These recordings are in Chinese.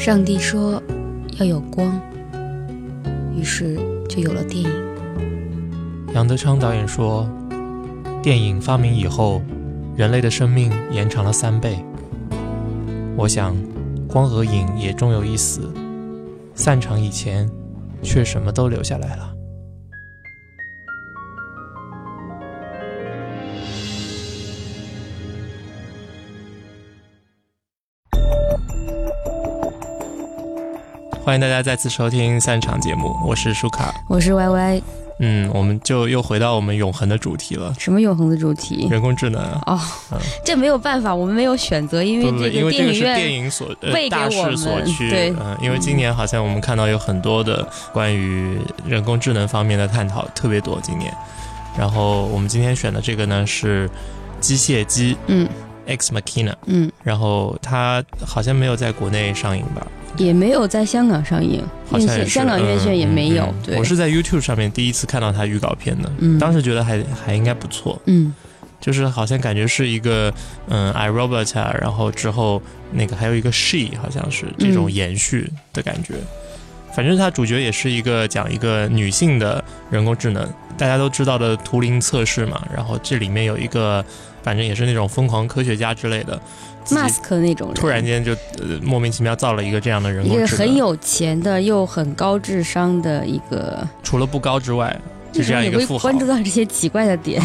上帝说要有光，于是就有了电影。杨德昌导演说，电影发明以后，人类的生命延长了三倍。我想，光和影也终有一死，散场以前，却什么都留下来了。欢迎大家再次收听散场节目，我是舒卡，我是 Y Y。嗯，我们就又回到我们永恒的主题了。什么永恒的主题？人工智能哦，这没有办法，我们没有选择，因为这个电影院电影所大势所趋。对，嗯，因为今年好像我们看到有很多的关于人工智能方面的探讨特别多。今年，然后我们今天选的这个呢是机械姬，嗯，Ex Machina，嗯，然后它好像没有在国内上映吧？也没有在香港上映，院线香港院线也没有。对，我是在 YouTube 上面第一次看到它预告片的，当时觉得还还应该不错。嗯，就是好像感觉是一个嗯，I Robot，然后之后那个还有一个 She，好像是这种延续的感觉。反正它主角也是一个讲一个女性的人工智能，大家都知道的图灵测试嘛。然后这里面有一个，反正也是那种疯狂科学家之类的。Mask 那种人，突然间就呃莫名其妙造了一个这样的人工智能，一个很有钱的又很高智商的一个，除了不高之外，就这样一个富豪。关注到这些奇怪的点，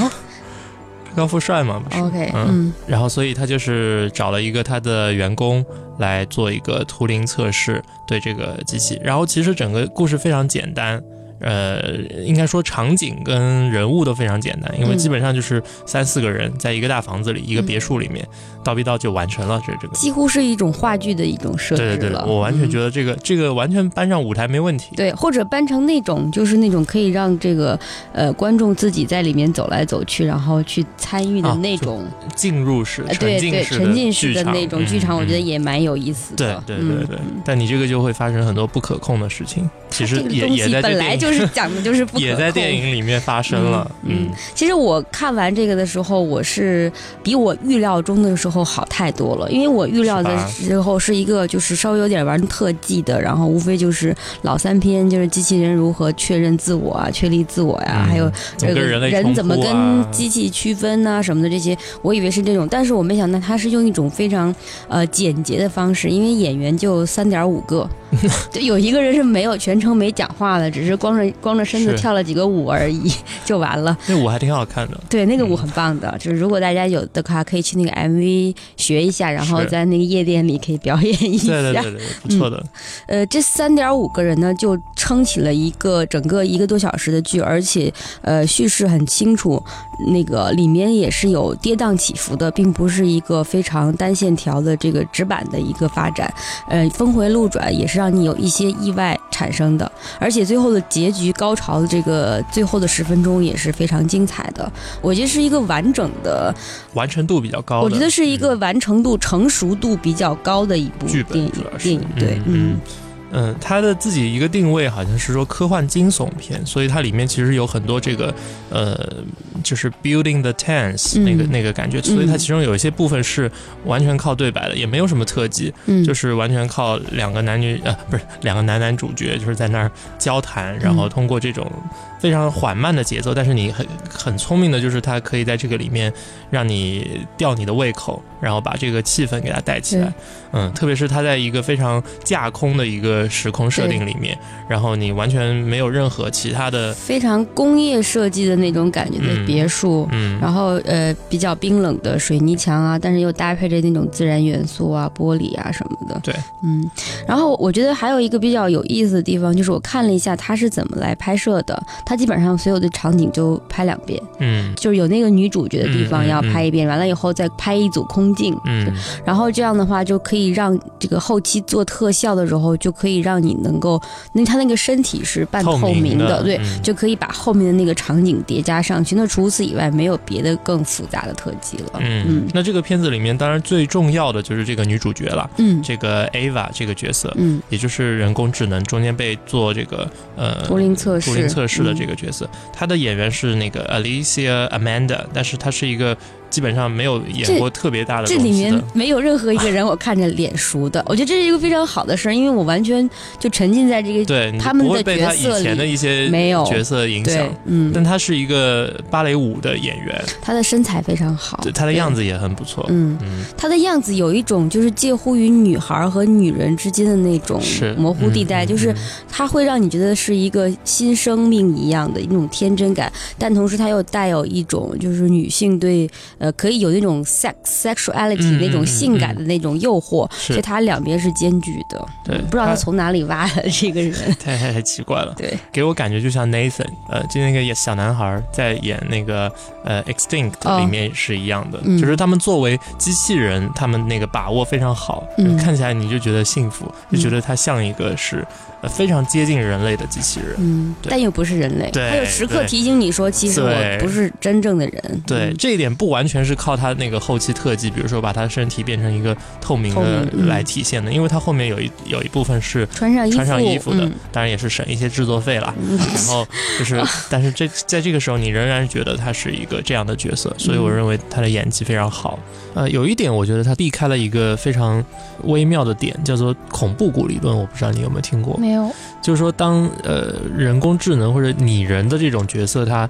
高富帅嘛，OK，嗯，然后所以他就是找了一个他的员工来做一个图灵测试，对这个机器。然后其实整个故事非常简单。呃，应该说场景跟人物都非常简单，因为基本上就是三四个人在一个大房子里，一个别墅里面，倒逼倒就完成了。这这个几乎是一种话剧的一种设置对对对，我完全觉得这个这个完全搬上舞台没问题。对，或者搬成那种就是那种可以让这个呃观众自己在里面走来走去，然后去参与的那种进入式、对对沉浸式的那种剧场，我觉得也蛮有意思的。对对对对，但你这个就会发生很多不可控的事情。其实也也在本来就是讲的就是不 也在电影里面发生了。嗯，其实我看完这个的时候，我是比我预料中的时候好太多了。因为我预料的时候是一个就是稍微有点玩特技的，然后无非就是老三篇，就是机器人如何确认自我啊、确立自我呀，还有这个人怎么跟机器区分呐什么的这些，我以为是这种，但是我没想到他是用一种非常呃简洁的方式，因为演员就三点五个，就有一个人是没有全程。没讲话的，只是光着光着身子跳了几个舞而已，就完了。那舞还挺好看的。对，那个舞很棒的。就是如果大家有的话，可以去那个 MV 学一下，然后在那个夜店里可以表演一下。对对对对，不错的。呃，这三点五个人呢，就撑起了一个整个一个多小时的剧，而且呃叙事很清楚，那个里面也是有跌宕起伏的，并不是一个非常单线条的这个直板的一个发展。呃，峰回路转也是让你有一些意外产生。的，而且最后的结局高潮的这个最后的十分钟也是非常精彩的。我觉得是一个完整的，完成度比较高。我觉得是一个完成度、成熟度比较高的一部电影。电影对，嗯。嗯，它的自己一个定位好像是说科幻惊悚片，所以它里面其实有很多这个，呃，就是 building the tense 那个那个感觉，所以它其中有一些部分是完全靠对白的，也没有什么特技，就是完全靠两个男女呃不是两个男男主角就是在那儿交谈，然后通过这种。非常缓慢的节奏，但是你很很聪明的，就是它可以在这个里面让你吊你的胃口，然后把这个气氛给它带起来。嗯，特别是它在一个非常架空的一个时空设定里面，然后你完全没有任何其他的非常工业设计的那种感觉的别墅，嗯，然后呃比较冰冷的水泥墙啊，但是又搭配着那种自然元素啊，玻璃啊什么的。对，嗯，然后我觉得还有一个比较有意思的地方，就是我看了一下它是怎么来拍摄的，它。基本上所有的场景就拍两遍，嗯，就是有那个女主角的地方要拍一遍，完了以后再拍一组空镜，嗯，然后这样的话就可以让这个后期做特效的时候，就可以让你能够，那他那个身体是半透明的，对，就可以把后面的那个场景叠加上去。那除此以外，没有别的更复杂的特技了。嗯，那这个片子里面当然最重要的就是这个女主角了，嗯，这个 Ava 这个角色，嗯，也就是人工智能中间被做这个呃图灵测试。图灵测试的这个角色，他的演员是那个 Alicia Amanda，但是他是一个。基本上没有演过特别大的。这里面没有任何一个人我看着脸熟的，我觉得这是一个非常好的事儿，因为我完全就沉浸在这个对他们的角色里。以前的一些没有。角色影响，嗯，但他是一个芭蕾舞的演员，他的身材非常好，他的样子也很不错，嗯。嗯，他的样子有一种就是介乎于女孩和女人之间的那种模糊地带，就是他会让你觉得是一个新生命一样的一种天真感，但同时他又带有一种就是女性对呃可以有那种 sex sexuality 那种性感的那种诱惑，所以他两边是兼具的。对，不知道他从哪里挖的这个人，太太太奇怪了。对，给我感觉就像 Nathan，呃，就那个小男孩在演那个呃 Extinct 里面是一样的，就是他们作为机器人，他们那个把握非常好，看起来你就觉得幸福，就觉得他像一个是。非常接近人类的机器人，嗯，但又不是人类，对，他有时刻提醒你说，其实我不是真正的人。对，这一点不完全是靠他那个后期特技，比如说把他身体变成一个透明的来体现的，因为他后面有一有一部分是穿上穿上衣服的，当然也是省一些制作费了。然后就是，但是这在这个时候，你仍然觉得他是一个这样的角色，所以我认为他的演技非常好。呃，有一点我觉得他避开了一个非常微妙的点，叫做恐怖谷理论。我不知道你有没有听过？没有。就是说，当呃人工智能或者拟人的这种角色，它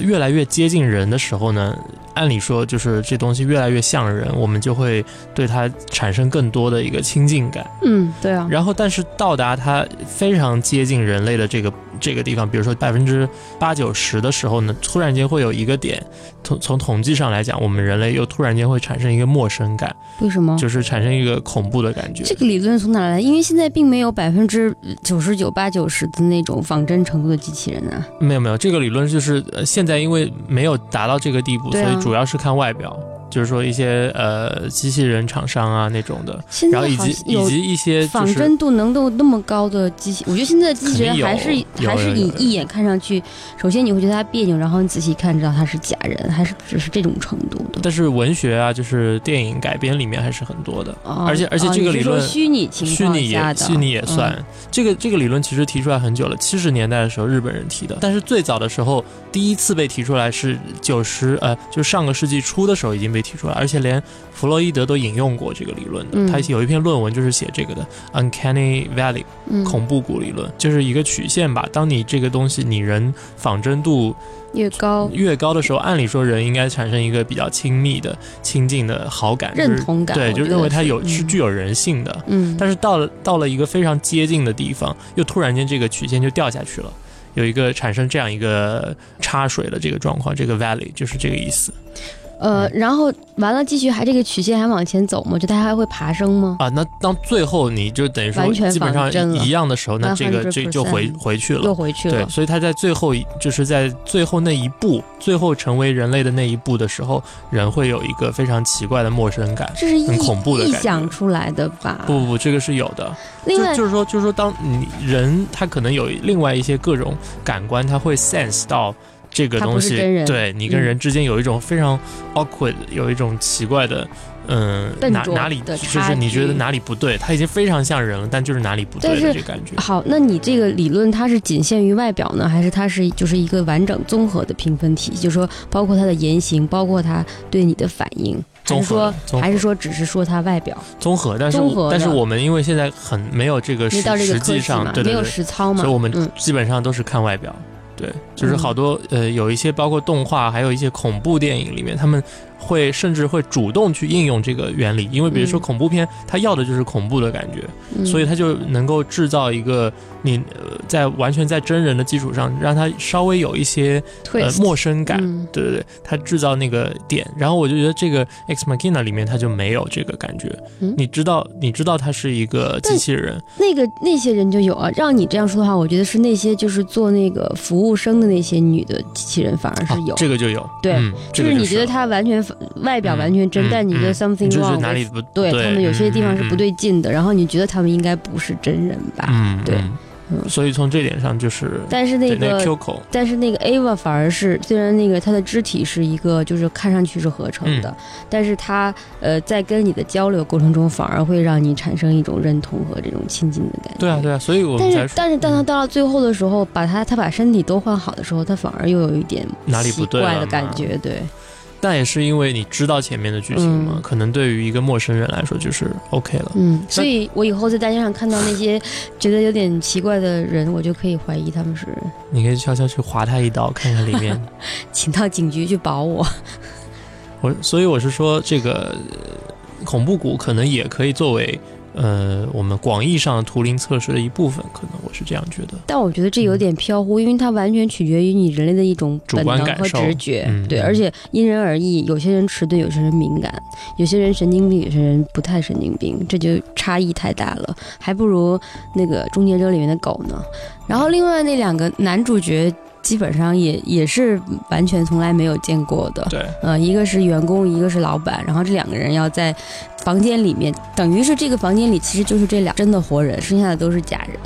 越来越接近人的时候呢？按理说，就是这东西越来越像人，我们就会对它产生更多的一个亲近感。嗯，对啊。然后，但是到达它非常接近人类的这个这个地方，比如说百分之八九十的时候呢，突然间会有一个点，从从统计上来讲，我们人类又突然间会产生一个陌生感。为什么？就是产生一个恐怖的感觉。这个理论从哪来？因为现在并没有百分之九十九八九十的那种仿真程度的机器人啊。没有没有，这个理论就是现在因为没有达到这个地步，所以。主要是看外表。就是说一些呃机器人厂商啊那种的，然后以及以及一些仿真度能够那么高的机器，我觉得现在的机器人还是还是你一眼看上去，首先你会觉得它别扭，然后你仔细看知道它是假人，还是只是这种程度的。但是文学啊，就是电影改编里面还是很多的，而且而且这个理论虚拟情虚拟也虚拟也算。这个这个理论其实提出来很久了，七十年代的时候日本人提的，但是最早的时候第一次被提出来是九十呃，就上个世纪初的时候已经被。提出来，而且连弗洛伊德都引用过这个理论的。他有一篇论文就是写这个的，Uncanny Valley，恐怖谷理论，就是一个曲线吧。当你这个东西，你人仿真度越高越高的时候，按理说人应该产生一个比较亲密的、亲近的好感、认同感，对，就认为它有是具有人性的。嗯，但是到了到了一个非常接近的地方，又突然间这个曲线就掉下去了，有一个产生这样一个插水的这个状况，这个 valley 就是这个意思。呃，然后完了，继续还这个曲线还往前走吗？就它还会爬升吗？啊，那当最后你就等于说基本上一样的时候，那这个这就回回去了，又回去了。对，所以它在最后就是在最后那一步，最后成为人类的那一步的时候，人会有一个非常奇怪的陌生感，这是很恐怖的臆想出来的吧？不不不，这个是有的。另外就是说，就是说，当你人他可能有另外一些各种感官，他会 sense 到。这个东西，对你跟人之间有一种非常 awkward，有一种奇怪的，嗯，哪哪里就是你觉得哪里不对，他已经非常像人了，但就是哪里不对的这感觉。好，那你这个理论它是仅限于外表呢，还是它是就是一个完整综合的评分体系？就是说，包括他的言行，包括他对你的反应，还是说还是说只是说他外表综合？但是但是我们因为现在很没有这个实际上对没有实操嘛，所以我们基本上都是看外表。对，就是好多呃，有一些包括动画，还有一些恐怖电影里面，他们。会甚至会主动去应用这个原理，因为比如说恐怖片，它要的就是恐怖的感觉，所以它就能够制造一个你在完全在真人的基础上，让它稍微有一些呃陌生感，对对对，它制造那个点。然后我就觉得这个 X Machina 里面它就没有这个感觉，你知道你知道它是一个机器人，那个那些人就有啊。让你这样说的话，我觉得是那些就是做那个服务生的那些女的机器人反而是有这个就有，对，就是你觉得它完全。外表完全真，但你觉得 something wrong，哪里不对？他们有些地方是不对劲的，然后你觉得他们应该不是真人吧？嗯，对。所以从这点上就是，但是那个 Q 口，但是那个 Ava 反而是，虽然那个它的肢体是一个，就是看上去是合成的，但是它呃在跟你的交流过程中，反而会让你产生一种认同和这种亲近的感觉。对啊，对啊，所以我但是但是当他到了最后的时候，把他他把身体都换好的时候，他反而又有一点哪里不对的感觉，对。但也是因为你知道前面的剧情嘛，嗯可能对于一个陌生人来说就是 OK 了。嗯，所以我以后在大街上看到那些 觉得有点奇怪的人，我就可以怀疑他们是你可以悄悄去划他一刀，看看里面。请到警局去保我。我所以我是说，这个呃恐怖谷可能也可以作为呃我们广义上图灵测试的一部分，可能我是这样觉得。但我觉得这有点飘忽，因为它完全取决于你人类的一种主观感受直觉，对，而且因人而异，有些人迟钝，有些人敏感，有些人神经病，有些人不太神经病，这就差异太大了，还不如那个《终结者》里面的狗呢。然后另外那两个男主角。基本上也也是完全从来没有见过的，对，呃，一个是员工，一个是老板，然后这两个人要在房间里面，等于是这个房间里其实就是这俩真的活人，剩下的都是假人，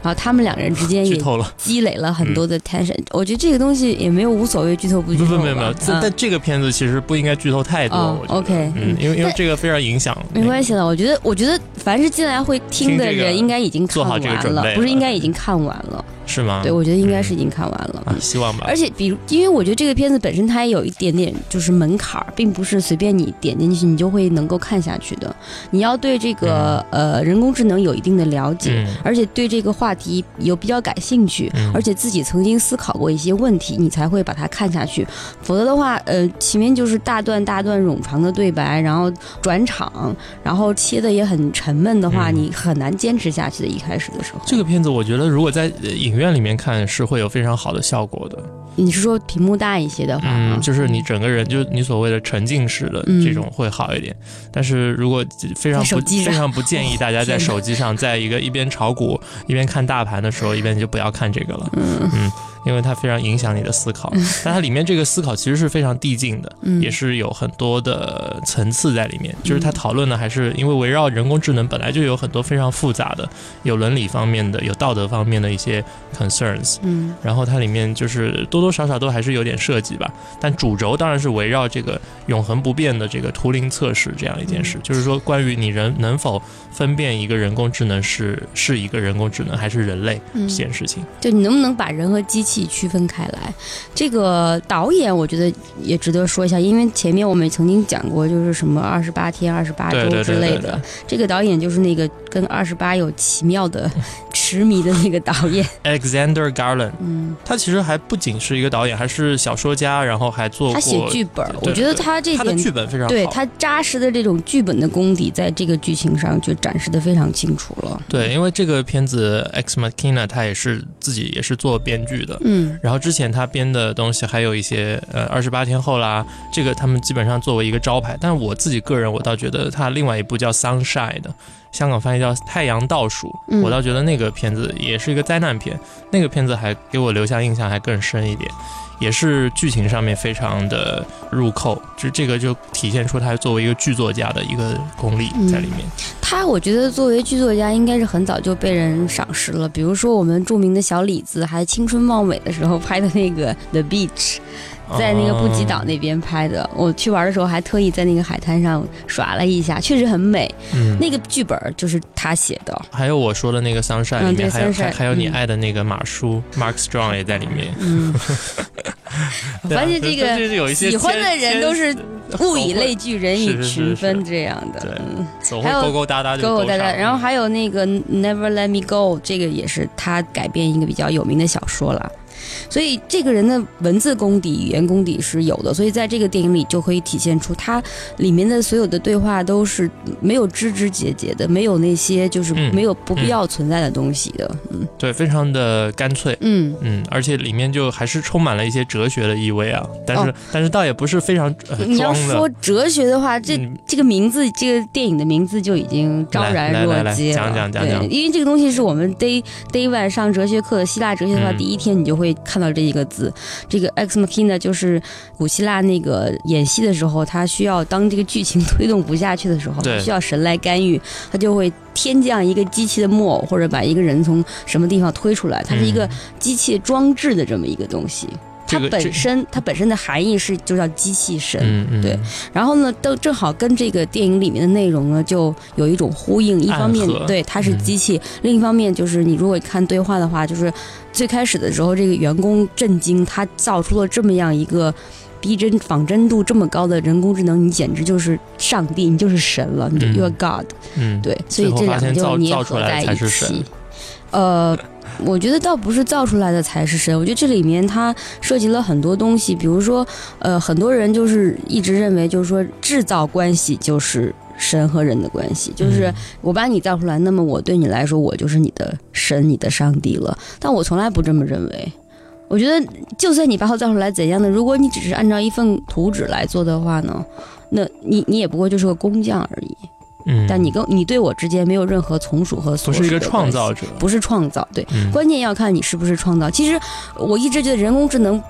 然后他们两个人之间也。积累了很多的 tension，、我觉得这个东西也没有无所谓剧透不剧透没有没有，这嗯但这个片子其实不应该剧透太多。哦我 OK，嗯，因为因为这个非常影响。没关系了，我觉得，我觉得凡是进来会听的人，应该已经看完了不是应该已经看完了？是吗？对，我觉得应该是已经看完了。啊，希望吧。而且，比如，因为我觉得这个片子本身它也有一点点就是门槛儿，并不是随便你点进去你就会能够看下去的。你要对这个、呃人工智能有一定的了解，嗯而且对这个话题有比较感兴趣，嗯而且自己曾经思考过一些问题，你才会把它看下去。否则的话，呃，前面就是大段大段冗长的对白，然后转场，然后切的也很沉闷的话，嗯你很难坚持下去的。一开始的时候，这个片子，我觉得如果在呃影院里面看是会有非常好的效果的。你是说屏幕大一些的话，嗯，就是你整个人，就是你所谓的沉浸式的嗯这种会好一点。但是如果非常不非常不建议大家在手机上，在一个一边炒股一边看大盘的时候，一边就不要看这个了。嗯因为它非常影响你的思考。但它里面这个思考其实是非常递进的，嗯也是有很多的层次在里面。就是它讨论的还是因为围绕人工智能本来就有很多非常复杂的，有伦理方面的，有道德方面的一些 concerns。嗯然后它里面就是多多少少都还是有点涉及吧，但主轴当然是围绕这个永恒不变的这个图灵测试这样一件事，就是说关于你人能否分辨一个人工智能是是一个人工智能还是人类嗯这件事情。就你能不能把人和机器区分开来？这个导演我觉得也值得说一下，因为前面我们曾经讲过，就是什么二十八天、二十八周之类的对对对。这个导演就是那个跟二十八有奇妙的痴迷的那个导演。Alexander Garland，嗯，他其实还不仅是一个导演，还是小说家，然后还做过他写剧本，我觉得他这点他的剧本非常好，对他扎实的这种剧本的功底，在这个剧情上就展示的非常清楚了。对，因为这个片子 Ex Machina 他也是自己也是做编剧的。嗯。然后之前他编的东西还有一些，呃，二十八天后啦，这个他们基本上作为一个招牌。但是我自己个人，我倒觉得他另外一部叫《Sunshine》的，香港翻译叫《太阳倒数》，嗯。我倒觉得那个片子也是一个灾难片，那个片子还给我留下印象还更深一点，也是剧情上面非常的入扣，就这个就体现出他作为一个剧作家的一个功力在里面。他我觉得作为剧作家，应该是很早就被人赏识了。比如说我们著名的小李子，还青春貌美的时候拍的那个《The Beach》，在那个布吉岛那边拍的。我去玩的时候还特意在那个海滩上耍了一下，确实很美。嗯，那个剧本就是他写的。还有我说的那个 Sunshine 嗯里面，对还有还还有你嗯爱的那个马叔、Mark Strong 也在里面。嗯，发现这个喜欢的人都是物以类聚，人以群分这样的。还有勾勾搭搭勾勾搭搭，然后还有那个《Never Let Me Go》，这个也是他改编一个比较有名的小说了。所以这个人的文字功底、语言功底是有的，所以在这个电影里就可以体现出他里面的所有的对话都是没有枝枝节节的，没有那些就是嗯没有不必要存在的东西的。嗯对，非常的干脆。嗯，嗯，而且里面就还是充满了一些哲学的意味啊，但是、哦但是倒也不是非常、呃、你要。说哲学的话，这嗯这个名字，这个电影的名字就已经昭然若揭了。讲讲讲讲对，因为这个东西是我们 day day one 上哲学课，希腊哲学的话，嗯第一天你就会看到这一个字。这个 ex machina 就是古希腊那个演戏的时候，他需要当这个剧情推动不下去的时候，对需要神来干预，他就会天降一个机器的木偶，或者把一个人从什么地方推出来，它是一个嗯机器装置的这么一个东西。它本身，它本身的含义是就叫机器神，嗯嗯，对然后呢，都正好跟这个电影里面的内容呢，就有一种呼应。一方面，对它是嗯机器；另一方面，就是你如果看对话的话，就是最开始的时候，这个员工震惊，他造出了这么样一个逼真仿真度这么高的人工智能，你简直就是上帝，你就是神了，你就 You're God。嗯，对，所以这两个就捏合在一起。呃，我觉得倒不是造出来的才是神，我觉得这里面它涉及了很多东西，比如说，呃，很多人就是一直认为，就是说制造关系就是神和人的关系，就是我把你造出来，那么我对你来说，我就是你的神，你的上帝了。但我从来不这么认为，我觉得就算你把我造出来怎样的，如果你只是按照一份图纸来做的话呢，那你你也不过就是个工匠而已。嗯，但你跟你对我之间没有任何从属和所属，不是一个创造者，不是创造，对，关键要看你是不是创造。其实我一直觉得人工智能。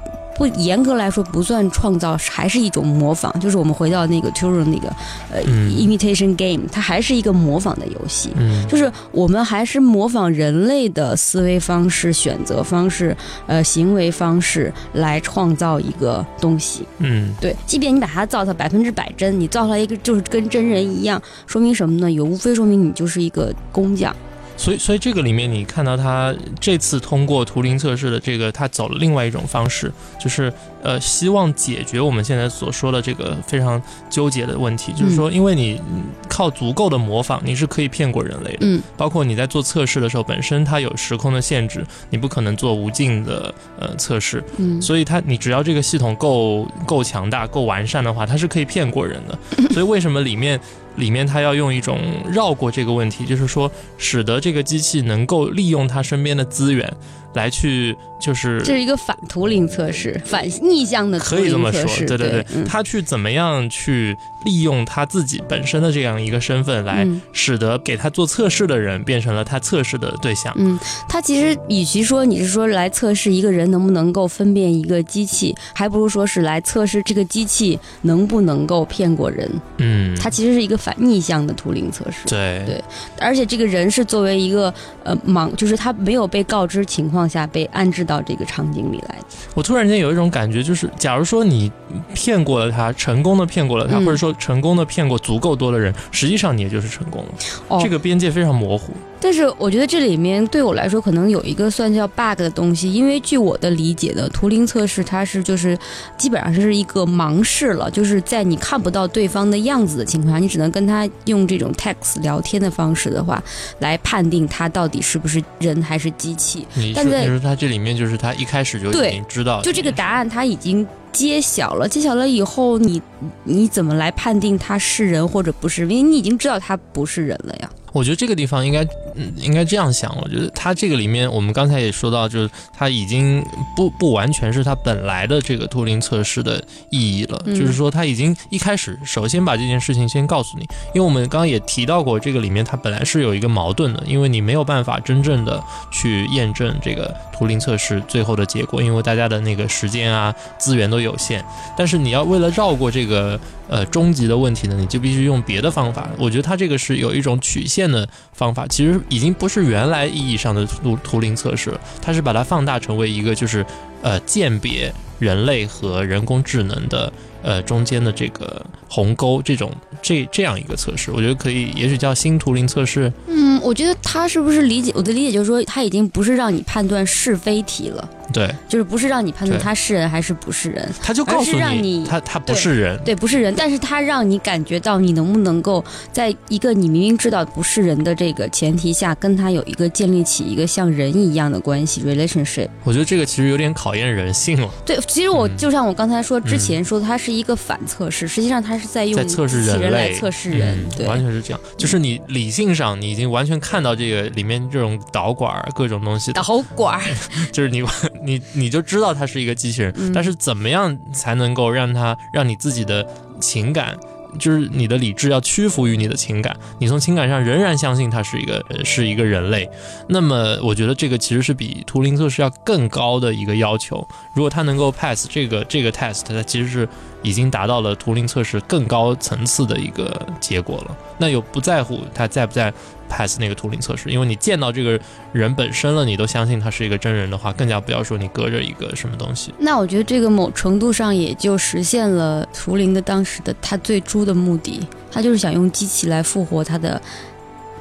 不严格来说不算创造，还是一种模仿。就是我们回到那个 Turing 那个呃 imitation game，它还是一个模仿的游戏。嗯就是我们还是模仿人类的思维方式、选择方式、呃行为方式来创造一个东西。嗯，对。即便你把它造它百分之百真，你造出来一个就是跟真人一样，说明什么呢？也无非说明你就是一个工匠。所以，所以这个里面你看到他这次通过图灵测试的这个，他走了另外一种方式，就是呃，希望解决我们现在所说的这个非常纠结的问题，就是说，因为你靠足够的模仿，你是可以骗过人类的。嗯。包括你在做测试的时候，本身它有时空的限制，你不可能做无尽的呃测试。嗯。所以它，你只要这个系统够够强大、够完善的话，它是可以骗过人的。所以为什么里面？里面它要用一种绕过这个问题，就是说，使得这个机器能够利用它身边的资源。来去就是这是一个反图灵测试，反逆向的可以这么说，对对对，他去怎么样去利用他自己本身的这样一个身份，来使得给他做测试的人变成了他测试的对象。嗯，他其实与其说你是说来测试一个人能不能够分辨一个机器，还不如说是来测试这个机器能不能够骗过人。嗯，它其实是一个反逆向的图灵测试。对对，而且这个人是作为一个呃盲，就是他没有被告知情况。下被安置到这个场景里来。我突然间有一种感觉，就是假如说你骗过了他，成功的骗过了他，或者说成功的骗过足够多的人，实际上你也就是成功了。这个边界非常模糊。但是我觉得这里面对我来说，可能有一个算叫 bug 的东西，因为据我的理解的图灵测试，它是就是基本上是一个盲试了，就是在你看不到对方的样子的情况下，你只能跟他用这种 text 聊天的方式的话，来判定他到底是不是人还是机器。但是说他这里面就是他一开始就已经知道，就这个答案他已经揭晓了，揭晓了以后，你你怎么来判定他是人或者不是？因为你已经知道他不是人了呀。我觉得这个地方应该，嗯，应该这样想。我觉得它这个里面，我们刚才也说到，就是它已经不不完全是它本来的这个图灵测试的意义了。就是说，它已经一开始首先把这件事情先告诉你，因为我们刚刚也提到过，这个里面它本来是有一个矛盾的，因为你没有办法真正的去验证这个图灵测试最后的结果，因为大家的那个时间啊资源都有限。但是你要为了绕过这个。呃，终极的问题呢，你就必须用别的方法。我觉得它这个是有一种曲线的方法，其实已经不是原来意义上的图图灵测试了，它是把它放大成为一个就是呃鉴别人类和人工智能的呃中间的这个鸿沟这种这这样一个测试。我觉得可以，也许叫新图灵测试。嗯，我觉得他是不是理解我的理解就是说，他已经不是让你判断是非题了。对，就是不是让你判断他是人还是不是人，他就告诉你，他他不是人，对，不是人，但是他让你感觉到你能不能够在一个你明明知道不是人的这个前提下，跟他有一个建立起一个像人一样的关系 relationship。我觉得这个其实有点考验人性了。对，其实我就像我刚才说之前说，他是一个反测试，实际上它是在用在测试人来测试人，对，完全是这样。就是你理性上你已经完全看到这个里面这种导管各种东西，导管，就是你 你你就知。道它是一个机器人，但是怎么样才能够让它让你自己的情感，就是你的理智要屈服于你的情感，你从情感上仍然相信他是一个是一个人类，那么我觉得这个其实是比图灵测试要更高的一个要求。如果他能够 pass 这个这个 test，它其实是已经达到了图灵测试更高层次的一个结果了。那又不在乎他在不在。pass 那个图灵测试，因为你见到这个人本身了，你都相信他是一个真人的话，更加不要说你隔着一个什么东西。那我觉得这个某程度上也就实现了图灵的当时的他最初的目的，他就是想用机器来复活他的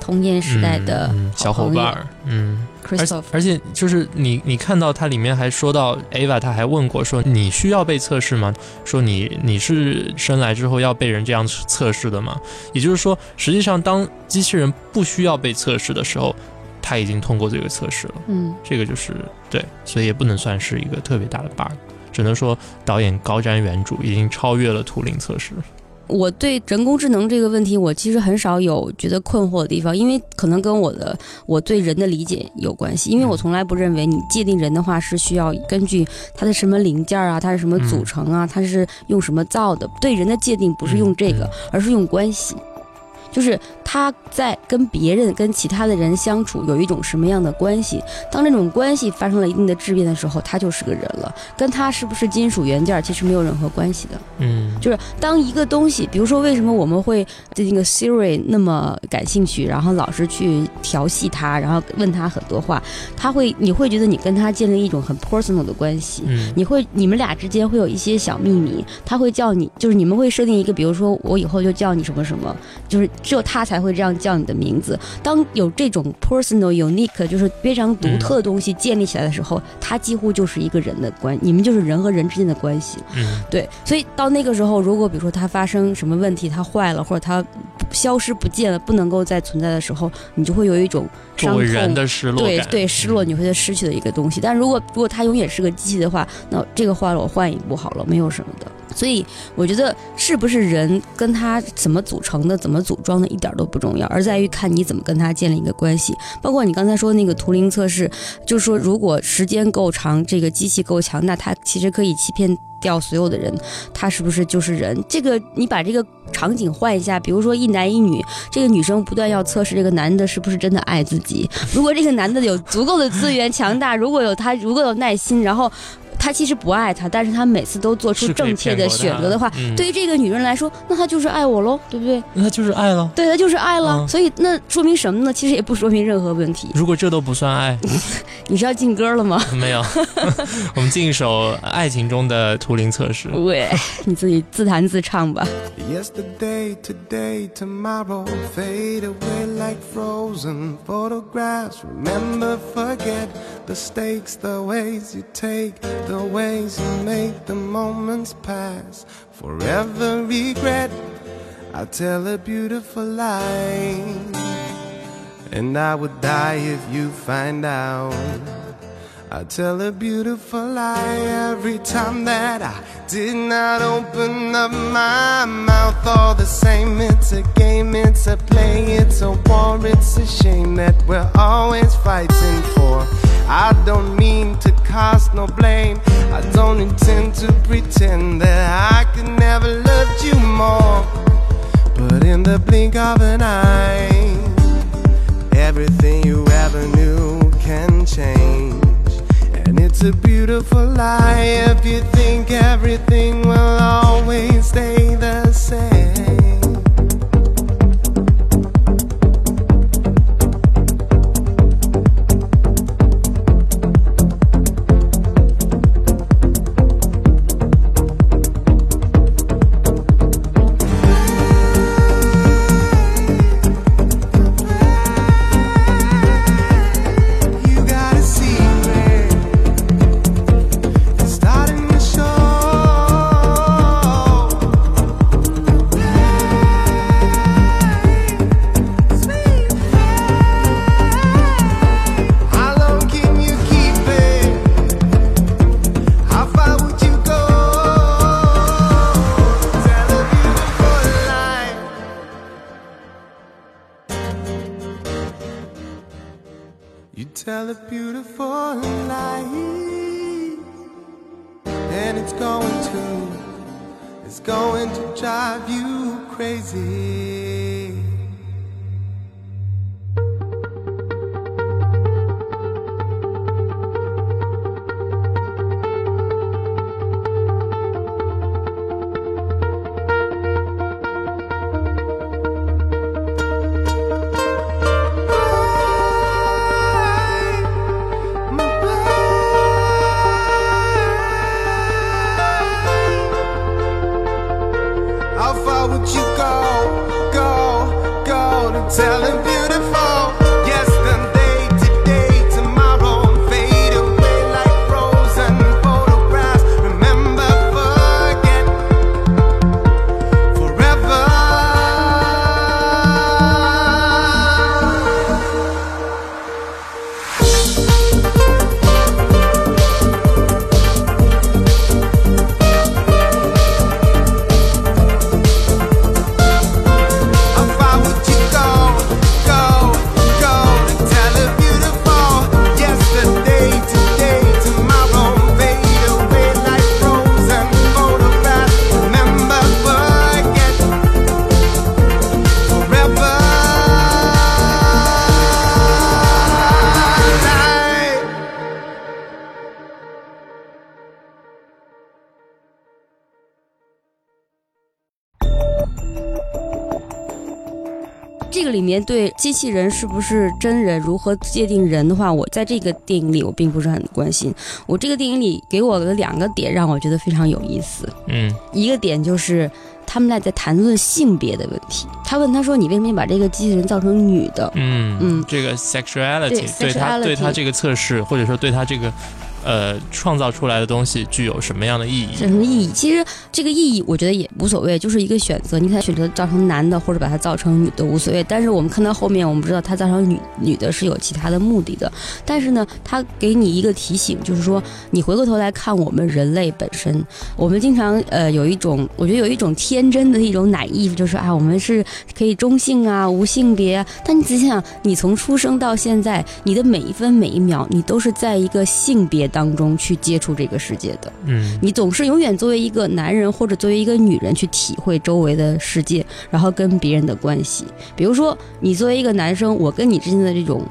童年时代的小伙伴儿，嗯。而而且就是你，你看到它里面还说到 Ava，他还问过说你需要被测试吗？说你你是生来之后要被人这样测试的吗？也就是说，实际上当机器人不需要被测试的时候，他已经通过这个测试了。嗯，这个就是对，所以也不能算是一个特别大的 bug，只能说导演高瞻远瞩，已经超越了图灵测试。我对人工智能这个问题，我其实很少有觉得困惑的地方，因为可能跟我的我对人的理解有关系。因为我从来不认为你界定人的话是需要根据它的什么零件啊，它是什么组成啊，它是用什么造的。对人的界定不是用这个，而是用关系。就是他在跟别人、跟其他的人相处有一种什么样的关系？当这种关系发生了一定的质变的时候，他就是个人了，跟他是不是金属元件其实没有任何关系的。嗯，就是当一个东西，比如说为什么我们会对那个 Siri 那么感兴趣，然后老是去调戏他，然后问他很多话，他会，你会觉得你跟他建立一种很 personal 的关系。嗯，你会，你们俩之间会有一些小秘密，他会叫你，就是你们会设定一个，比如说我以后就叫你什么什么，就是。只有他才会这样叫你的名字。当有这种 personal unique，就是非常独特的东西建立起来的时候，他几乎就是一个人的关，你们就是人和人之间的关系。嗯，对。所以到那个时候，如果比如说它发生什么问题，它坏了或者它消失不见了，不能够再存在的时候，你就会有一种伤痛的失落对对，失落，你会觉失去的一个东西。但如果如果它永远是个机器的话，那这个坏了我换一部好了，没有什么的。所以我觉得是不是人跟他怎么组成的、怎么组装的，一点都不重要，而在于看你怎么跟他建立一个关系。包括你刚才说那个图灵测试，就是说如果时间够长，这个机器够强，那它其实可以欺骗掉所有的人。他是不是就是人？这个你把这个场景换一下，比如说一男一女，这个女生不断要测试这个男的是不是真的爱自己。如果这个男的有足够的资源强大，如果有他如果有耐心，然后。他其实不爱他，但是他每次都做出正确的选择的话，对于这个女人来说，那他就是爱我喽，对不对？那他就是爱了，对他就是爱了。所以那说明什么呢？其实也不说明任何问题。如果这都不算爱，你是要进歌了吗？没有，我们进一首爱情中的图灵测试。喂，你自己自弹自唱吧。the ways you make the moments pass. Forever regret, I tell a beautiful lie. And I would die if you find out. I tell a beautiful lie every time that I did not open up my mouth. All the same, it's a game, it's a play, it's a war, it's a shame that we're always fighting for. I don't mean to cast no blame. I don't intend to pretend that I could never loved you more. But in the blink of an eye, everything you ever knew can change. And it's a beautiful lie if you think everything will always stay 个里面对机器人是不是真人，如何界定人的话，我在这个电影里我并不是很关心。我这个电影里给我的两个点让我觉得非常有意思。嗯，一个点就是他们俩在谈论性别的问题。他问他说：“你为什么把这个机器人造成女的？”嗯嗯这个 sexuality 对对他对他这个测试，或者说对他这个呃创造出来的东西具有什么样的意义？什么意义？其实这个意义我觉得也无所谓，就是一个选择。你可以选择造成男的，或者把它造成女的，无所谓。但是我们看到后面，我们知道它造成女女的是有其他的目的的。但是呢，它给你一个提醒，就是说你回过头来看我们人类本身，我们经常呃有一种，我觉得有一种天真的一种奶意，就是啊，我们是可以中性啊，无性别。但你仔细想，你从出生到现在，你的每一分每一秒，你都是在一个性别当中去接触这个世界的。嗯你总是永远作为一个男人或者作为一个女人去体会周围的世界，然后跟别人的关系。比如说，你作为一个男生，我跟你之间的这种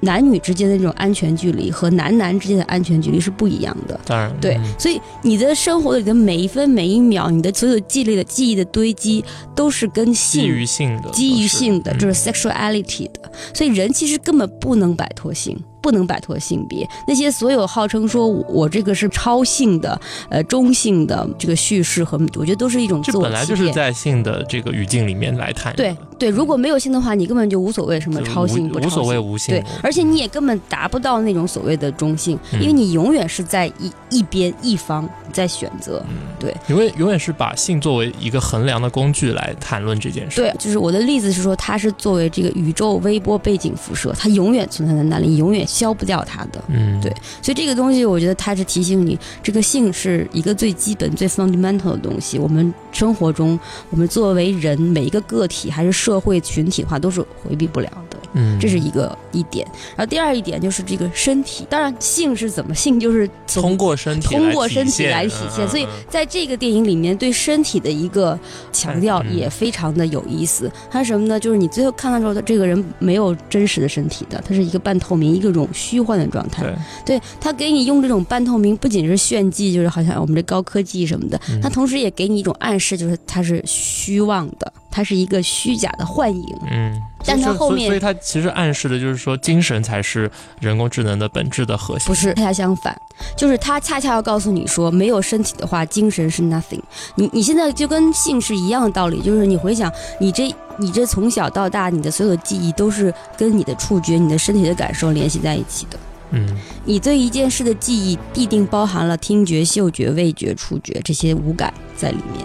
男女之间的这种安全距离和男男之间的安全距离是不一样的。当然对，嗯所以你的生活里的每一分每一秒，你的所有记忆的记忆的堆积，都是跟性基于性的，基于性的，嗯就是 sexuality 的，所以人其实根本不能摆脱性，不能摆脱性别。那些所有号称说我我这个是超性的、呃中性的这个叙事和，我觉得都是一种自我本来就是。在性的这个语境里面来谈的，对对，如果没有性的话，你根本就无所谓什么超性不超性，无无所谓无性对，而且你也根本达不到那种所谓的中性，嗯因为你永远是在一一边一方在选择。对永远永远是把性作为一个衡量的工具来谈论这件事。对，就是我的例子是说，它是作为这个宇宙微波背景辐射，它永远存在在那里，永远消不掉它的。嗯，对所以这个东西，我觉得它是提醒你，这个性是一个最基本、最 fundamental 的东西。我们生活中，我们作为人，每一个个体还是社会群体的话，都是回避不了的。嗯，这是一个一点。然后第二一点就是这个身体，当然性是怎么性，就是从通过身体通过身体来体现，所以在这个电影里面对身体的一个强调嗯也非常的有意思。它是什么呢？就是你最后看到之后，这个人没有真实的身体的，他是一个半透明、一个种虚幻的状态。对，对他给你用这种半透明，不仅是炫技，就是好像我们这高科技什么的，嗯它同时也给你一种暗示，就是它是虚妄的，它是一个虚假的幻影。嗯，但它后面所以所以它其实暗示的就是说，精神才是人工智能的本质的核心。不是，恰恰相反，就是他恰恰要告诉你说，没有身体的话，精神是 nothing。你你现在就跟性是一样的道理，就是你回想你这你这从小到大，你的所有的记忆都是跟你的触觉、你的身体的感受联系在一起的。嗯你对一件事的记忆必定包含了听觉、嗅觉、味觉、触觉这些五感在里面，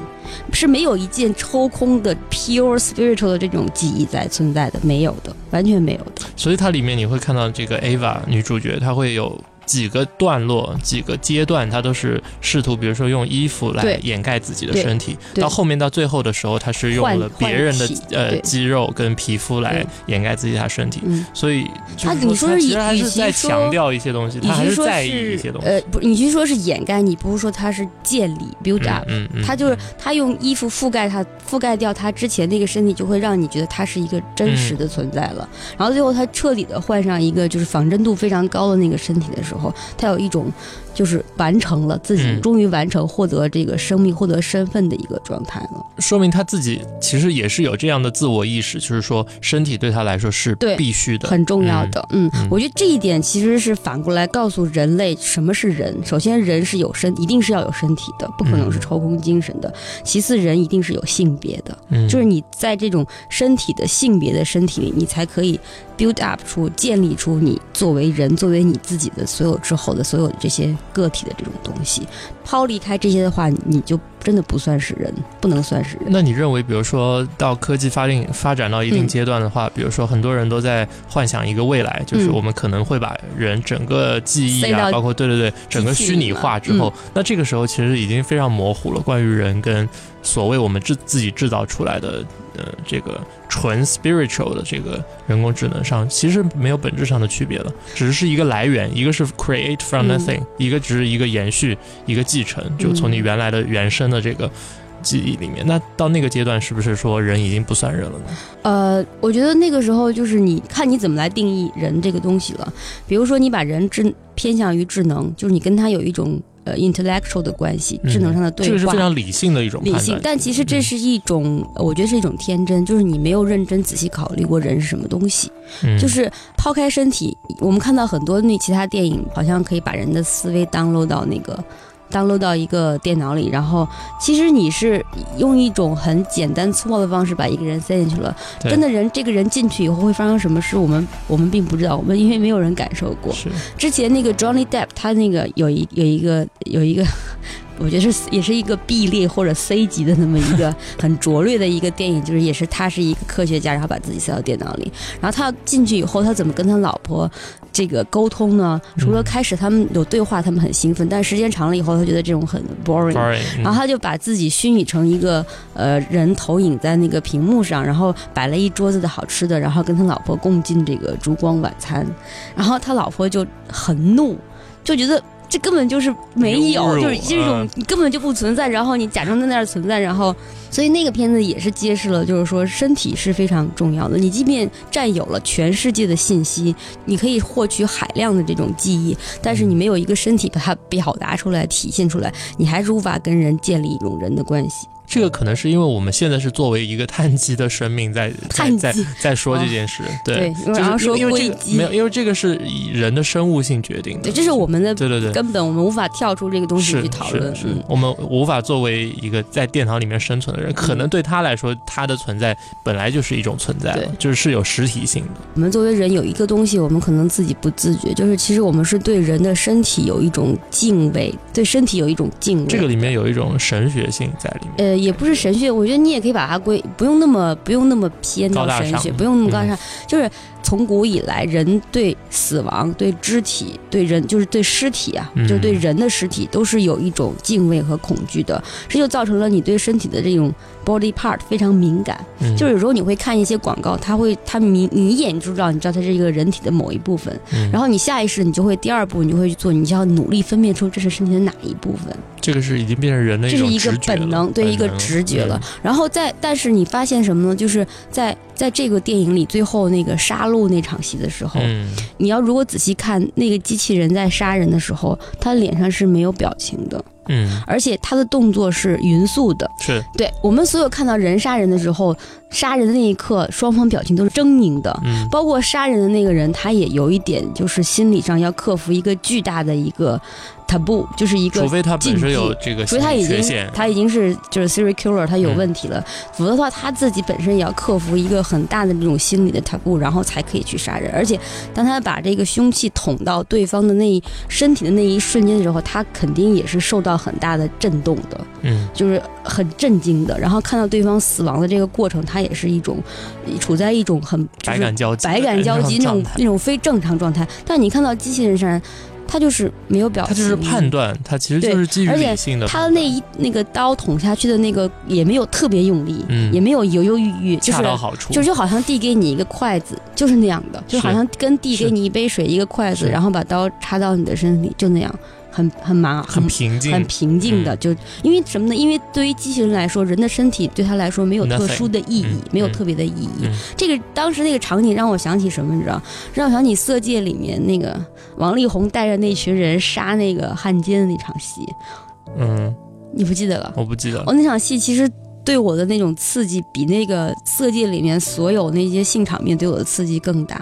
是没有一件抽空的 pure spiritual 的这种记忆在存在的，没有的，完全没有的。所以它里面你会看到这个 Ava 女主角，她会有几个段落、几个阶段，他都是试图，比如说用衣服来掩盖自己的身体。到后面到最后的时候，他是用了别人的呃肌肉跟皮肤来掩盖自己的身体。嗯。所以就是她你说其实还是在强调一些东西，他还是在意一些东西。呃，不，与其说是掩盖，你不如说他是建立 build up。嗯嗯，他就是他用衣服覆盖他，覆盖掉他之前那个身体，就会让你觉得他是一个真实的存在了。然后最后他彻底的换上一个就是仿真度非常高的那个身体的时候，他有一种就是完成了自己嗯终于完成获得这个生命、获得身份的一个状态了。说明他自己其实也是有这样的自我意识，就是说身体对他来说是必须的，很重要的。嗯，嗯我觉得这一点其实是反过来告诉人类什么是人。首先，人是有身，一定是要有身体的，不可能是嗯抽空精神的。其次，人一定是有性别的。嗯，就是你在这种身体的性别的身体里，你才可以 build up 出建立出你作为人、作为你自己的所有之后的所有这些个体的这种东西。抛离开这些的话，你就真的不算是人，不能算是人。那你认为，比如说到科技发令发展到一定嗯阶段的话，比如说很多人都在幻想一个未来，就是嗯我们可能会把人整个记忆啊，包括对对对，整个虚拟化之后，那这个时候其实已经非常模糊了，关于人跟所谓我们制自己制造出来的呃这个纯 spiritual 的这个人工智能上，其实没有本质上的区别了，只是一个来源，一个是 create from 嗯 nothing，、一个只是一个延续，一个继承，就从你嗯原来的原生的这个。记忆里面，那到那个阶段，是不是说人已经不算人了呢？呃，我觉得那个时候就是你看你怎么来定义人这个东西了。比如说，你把人智偏向于智能，就是你跟他有一种呃 intellectual 的关系，智能上的对话，这个是非常理性的一种理性。但其实这是一种，我觉得是一种天真，就是你没有认真仔细考虑过人是什么东西。就是抛开身体，我们看到很多那其他电影，好像可以把人的思维 download 到那个。Download 到一个电脑里，然后其实你是用一种很简单粗暴的方式把一个人塞进去了。真的人，这个人进去以后会发生什么事，我们我们并不知道，我们因为没有人感受过。之前那个 Johnny Depp 他那个有一有一个有一个。我觉得是也是一个 B 类或者 C 级的那么一个很拙劣的一个电影，就是也是他是一个科学家，然后把自己塞到电脑里，然后他进去以后，他怎么跟他老婆这个沟通呢？除了开始他们有对话，他们很兴奋，但时间长了以后，他觉得这种很 boring，然后他就把自己虚拟成一个呃人投影在那个屏幕上，然后摆了一桌子的好吃的，然后跟他老婆共进这个烛光晚餐，然后他老婆就很怒，就觉得。这根本就是没有，就是这种根本就不存在。然后你假装在那儿存在，然后，所以那个片子也是揭示了，就是说身体是非常重要的。你即便占有了全世界的信息，你可以获取海量的这种记忆，但是你没有一个身体把它表达出来、体现出来，你还是无法跟人建立一种人的关系。这个可能是因为我们现在是作为一个碳基的生命在 在在在说这件事，对，就是因为这个没有，因为这个是以人的生物性决定的，对，这是我们的对对对根本，我们无法跳出这个东西去讨论，是我们无法作为一个在殿堂里面生存的人，可能对他来说，他的存在本来就是一种存在，就是是有实体性的。我们作为人有一个东西，我们可能自己不自觉，就是其实我们是对人的身体有一种敬畏，对身体有一种敬畏，这个里面有一种神学性在里面，呃，也不是神学，我。觉得你也可以把它归，不用那么不用那么偏到神学，不用那么高大上，就是从古以来，人对死亡、对肢体、对人，就是对尸体啊，就对人的尸体，都是有一种敬畏和恐惧的。这就造成了你对身体的这种 body part 非常敏感。嗯就是有时候你会看一些广告，它会，它明你一眼就知道，你知道它是一个人体的某一部分，嗯然后你下意识你就会第二步你就会去做，你就要努力分辨出这是身体的哪一部分。这个是已经变成人的这是一个本能，对一个直觉了。然后在，但是你发现什么呢？就是在在这个电影里最后那个杀戮那场戏的时候，你要如果仔细看那个机器人在杀人的时候，他脸上是没有表情的。嗯，而且他的动作是匀速的，是。对我们所有看到人杀人的时候，杀人的那一刻，双方表情都是狰狞的，嗯，包括杀人的那个人，他也有一点就是心理上要克服一个巨大的一个 taboo，就是一个，除非他本身有这个，除非他已经他已经是就是 serial killer，他有问题了，否则的话他自己本身也要克服一个很大的这种心理的 taboo，然后才可以去杀人，而且当他把这个凶器捅到对方的那一身体的那一瞬间的时候，他肯定也是受到。很大的震动的，嗯，就是很震惊的。然后看到对方死亡的这个过程，他也是一种处在一种很百感交集、百感交集那种那种非正常状态。但你看到机器人身上，他就是没有表情，他就是判断，他其实就是基于理性的。他的那一那个刀捅下去的那个也没有特别用力，也没有犹犹豫豫，恰到好处，就就好像递给你一个筷子，就是那样的，就好像跟递给你一杯水一个筷子，然后把刀插到你的身体，就那样。很很忙，很平静，很平静的，就因为什么呢？因为对于机器人来说，人的身体对他来说没有特殊的意义，没有特别的意义。这个当时那个场景让我想起什么？你知道？让我想起《色戒》里面那个王力宏带着那群人杀那个汉奸的那场戏。嗯，你不记得了？我不记得。哦，那场戏其实对我的那种刺激，比那个《色戒》里面所有那些性场面对我的刺激更大。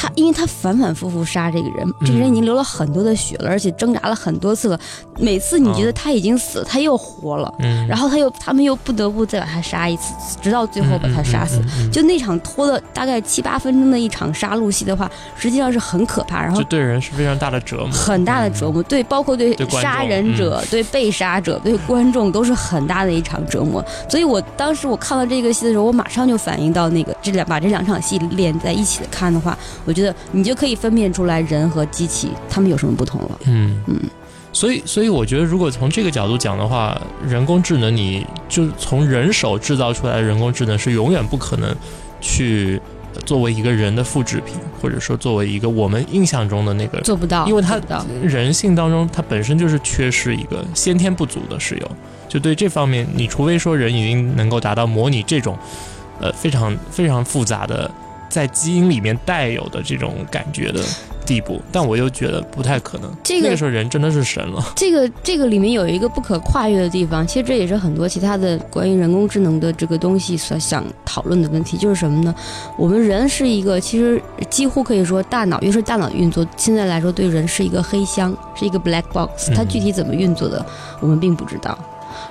他因为他反反复复杀这个人，这个人已经流了很多的血了，而且挣扎了很多次了。每次你觉得他已经死了，他又活了，然后他又他们又不得不再把他杀一次，直到最后把他杀死。就那场拖了大概七八分钟的一场杀戮戏的话，实际上是很可怕。然后对人是非常大的折磨，很大的折磨。对，包括对杀人者、对被杀者、对观众都是很大的一场折磨。所以我当时我看到这个戏的时候，我马上就反应到那个这两把这两场戏连在一起的看的话。我觉得你就可以分辨出来人和机器他们有什么不同了。嗯嗯，所以所以我觉得，如果从这个角度讲的话，人工智能，你就从人手制造出来的人工智能是永远不可能去作为一个人的复制品，或者说作为一个我们印象中的那个做不到，因为它人性当中它本身就是缺失一个先天不足的是有。就对这方面，你除非说人已经能够达到模拟这种呃非常非常复杂的。在基因里面带有的这种感觉的地步，但我又觉得不太可能。这个那个时候人真的是神了。这个这个里面有一个不可跨越的地方，其实这也是很多其他的关于人工智能的这个东西所想讨论的问题，就是什么呢？我们人是一个，其实几乎可以说大脑，越是大脑运作，现在来说对人是一个黑箱，是一个 black box，它具体怎么运作的，我们并不知道。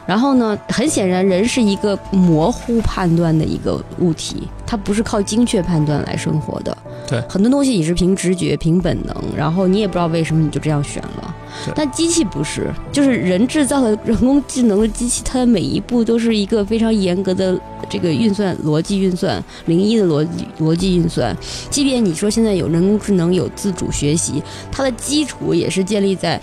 然后呢，很显然，人是一个模糊判断的一个物体，它不是靠精确判断来生活的。对，很多东西你是凭直觉、凭本能，然后你也不知道为什么你就这样选了。但机器不是，就是人制造的人工智能的机器，它的每一步都是一个非常严格的这个运算逻辑运算，零一的逻辑逻辑运算。即便你说现在有人工智能有自主学习，它的基础也是建立在。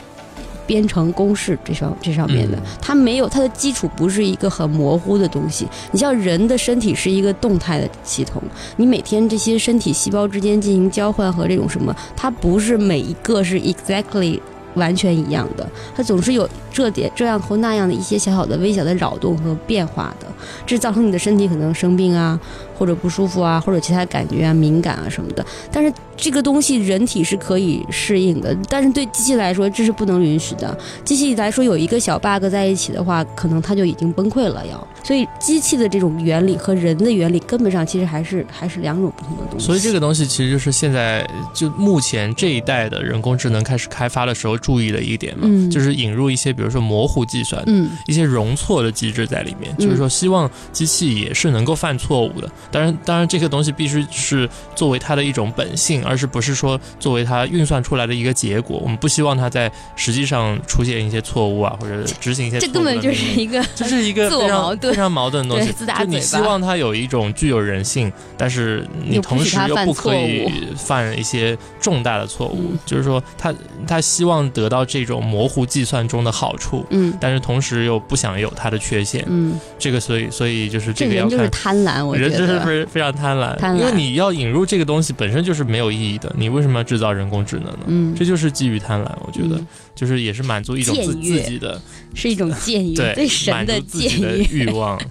编程公式这上这上面的，它没有它的基础，不是一个很模糊的东西。你像人的身体是一个动态的系统，你每天这些身体细胞之间进行交换和这种什么，它不是每一个是 exactly 完全一样的，它总是有这点这样或那样的一些小小的微小的扰动和变化的，这造成你的身体可能生病啊，或者不舒服啊，或者其他感觉啊、敏感啊什么的。但是这个东西人体是可以适应的，但是对机器来说这是不能允许的。机器来说有一个小 bug 在一起的话，可能它就已经崩溃了。要所以机器的这种原理和人的原理根本上其实还是还是两种不同的东西。所以这个东西其实就是现在就目前这一代的人工智能开始开发的时候注意的一点嘛，嗯就是引入一些比如说模糊计算，嗯一些容错的机制在里面，就是说希望机器也是能够犯错误的。当然，当然这个东西必须是作为它的一种本性，而是不是说作为它运算出来的一个结果。我们不希望它在实际上出现一些错误啊，或者执行一些这根本就是一个这是一个自我非常矛盾非常矛盾的东西。自打就你希望它有一种具有人性，但是你同时又不可以犯一些重大的错误。嗯就是说他，他希望得到这种模糊计算中的好处，嗯但是同时又不想有它的缺陷。嗯，这个，所以，所以就是这个要这人就是。贪婪，我觉人就是得。非非常贪婪，贪婪因为你要引入这个东西本身就是没有意义的，你为什么要制造人工智能呢？嗯这就是基于贪婪，我觉得、嗯就是也是满足一种自自己的是一种僭越，对对神的满足自己的僭越。欲望。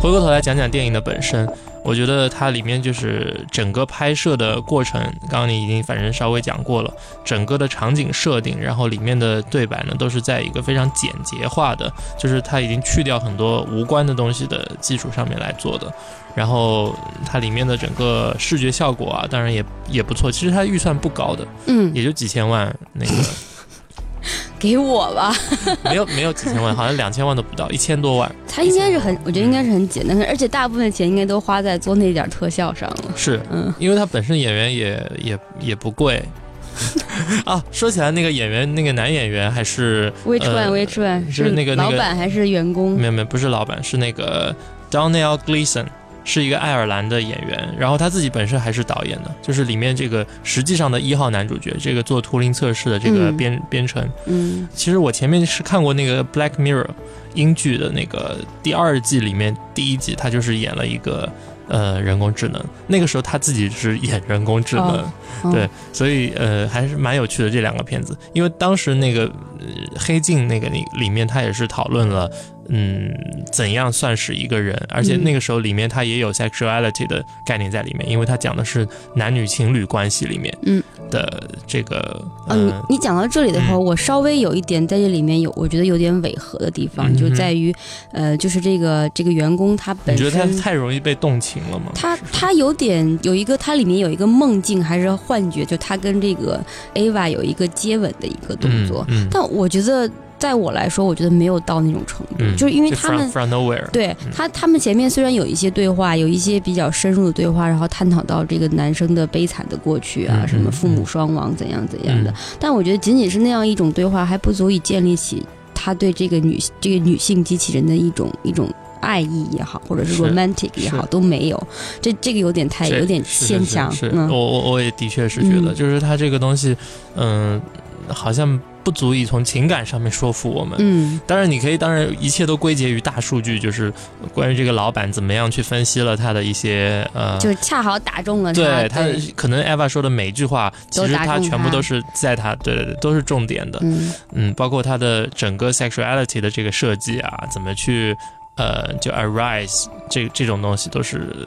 回过头来讲讲电影的本身，我觉得它里面就是整个拍摄的过程，刚刚你已经反正稍微讲过了，整个的场景设定，然后里面的对白呢，都是在一个非常简洁化的，就是它已经去掉很多无关的东西的基础上面来做的。然后它里面的整个视觉效果啊，当然也也不错。其实它预算不高的，嗯，也就几千万，那个给我吧。没有没有几千万，好像两千万都不到，一千多万。他应该是很，我觉得应该是很简单，而且大部分钱应该都花在做那点儿特效上了。是，嗯，因为他本身演员也也也不贵。啊，说起来那个演员，那个男演员还是 Which 呃 one? Which one? 是那个老板还是员工没？有没有，不是老板，是那个 Donnell Gleeson，是一个爱尔兰的演员，然后他自己本身还是导演的，就是里面这个实际上的一号男主角，这个做图灵测试的这个嗯。编、编程。嗯。其实我前面是看过那个 Black Mirror 英剧的那个第二季里面第一集，他就是演了一个呃人工智能，那个时候他自己是演人工智能。哦哦。对，所以呃还是蛮有趣的这两个片子，因为当时那个、呃、黑镜那个里里面他也是讨论了。嗯，怎样算是一个人？而且嗯那个时候里面他也有 sexuality 的概念在里面，因为他讲的是男女情侣关系里面嗯的这个啊，嗯、你你讲到这里的话，嗯我稍微有一点在这里面有，我觉得有点违和的地方，嗯就在于，呃，就是这个这个员工他本你觉得他身。太容易被动情了吗？他他有点有一个，他里面有一个梦境还是幻觉，就他跟这个 Ava 有一个接吻的一个动作，嗯，嗯但我觉得在我来说，我觉得没有到那种程度，嗯就是因为他们对嗯。他，他们前面虽然有一些对话，有一些比较深入的对话，然后探讨到这个男生的悲惨的过去啊，嗯什么嗯父母嗯。双亡怎样怎样的，嗯。但我觉得仅仅是那样一种对话，还不足以建立起他对这个女这个女性机器人的一种一种。爱意也好，或者是是 romantic 也好，都没有，这这个有点太有点牵强。嗯。我我我也的确是觉得，嗯。就是他这个东西，嗯，好像不足以从情感上面说服我们。嗯。当然，你可以，当然一切都归结于大数据，就是关于这个老板怎么样去分析了他的一些呃，就是恰好打中了对他对可能 Eva 说的每一句话，其实他他全部都是在他对对对，都是重点的。嗯。嗯，包括他的整个 sexuality 的这个设计啊，怎么去呃就 arise 这这种东西都是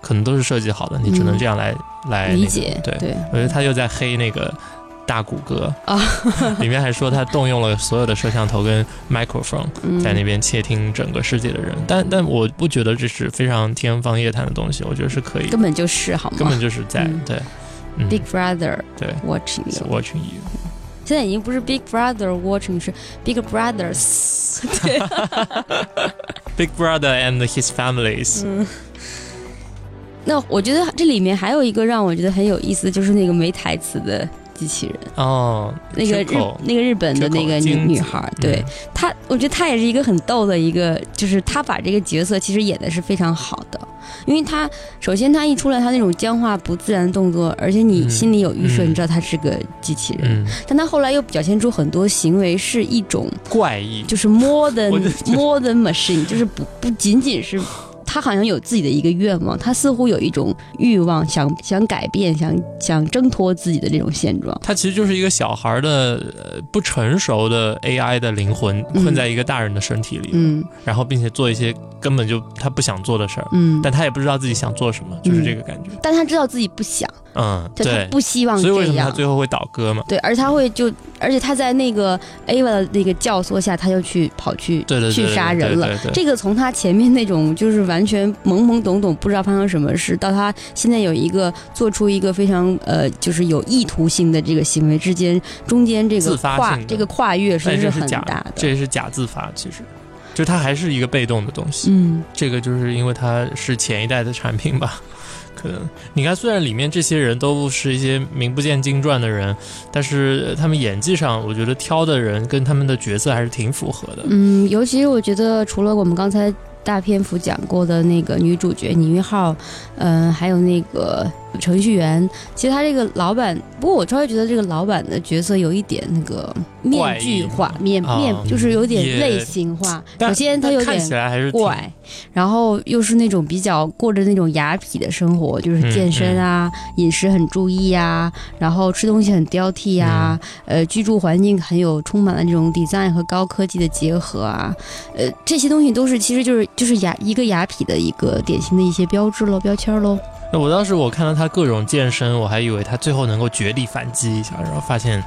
可能都是设计好的，你只能嗯。这样来、来、那个理解对，对。我觉得他又在黑那个大谷歌啊，里面还说他动用了所有的摄像头跟 microphone 嗯在那边窃听整个世界的人，但但我不觉得这是非常天方夜谭的东西，我觉得是可以，根本就是好吗？根本就是在、嗯对，嗯 Big Brother 对 watching you。watching you。现在已经不是 Big Brother watching，是 Big Brothers。对，Big Brother and his families，、嗯。那我觉得这里面还有一个让我觉得很有意思，就是那个没台词的机器人，哦，那个日那个日本的那个女女孩儿，对嗯。她，我觉得她也是一个很逗的一个，就是她把这个角色其实演的是非常好的，因为她首先她一出来，她那种僵化不自然的动作，而且你嗯心里有预设，嗯。你知道她是个机器人，嗯，但她后来又表现出很多行为是一种怪异，就是 more than 就 more than machine，就是不不仅仅是他好像有自己的一个愿望，他似乎有一种欲望，想想改变，想想挣脱自己的这种现状。他其实就是一个小孩的呃不成熟的 AI 的灵魂嗯。困在一个大人的身体里，嗯。然后并且做一些根本就他不想做的事儿，嗯，但他也不知道自己想做什么，就是这个感觉。但他知道自己不想，嗯，就他对，不希望所以为。什么他最后会倒戈嘛？对，而他会就，而且他在那个 Ava 的那个教唆下，他就去跑去去杀人了。这个从他前面那种就是完全懵懵懂懂，不知道发生什么事，到他现在有一个做出一个非常呃，就是有意图性的这个行为之间，中间这个跨这个跨越但是很这是假大的。这也是假自发，其实。就它还是一个被动的东西，嗯这个就是因为它是前一代的产品吧，可能你看，虽然里面这些人都是一些名不见经传的人，但是他们演技上，我觉得挑的人跟他们的角色还是挺符合的。嗯，尤其是我觉得除了我们刚才大篇幅讲过的那个女主角倪玉浩，嗯、还有那个程序员，其实他这个老板，不过我稍微觉得这个老板的角色有一点那个面具化，面啊面就是有点类型化。首先他有但看起点来还是怪，然后又是那种比较过着那种雅痞的生活，就是嗯健身啊，饮食很注意呀、然后吃东西很挑剔呀、嗯呃，居住环境很有充满了这种 design 和高科技的结合啊，呃，这些东西都是其实就是就是雅一个雅痞的一个典型的一些标志喽、标签喽。那我当时我看到他各种健身，我还以为他最后能够绝地反击一下，然后发现，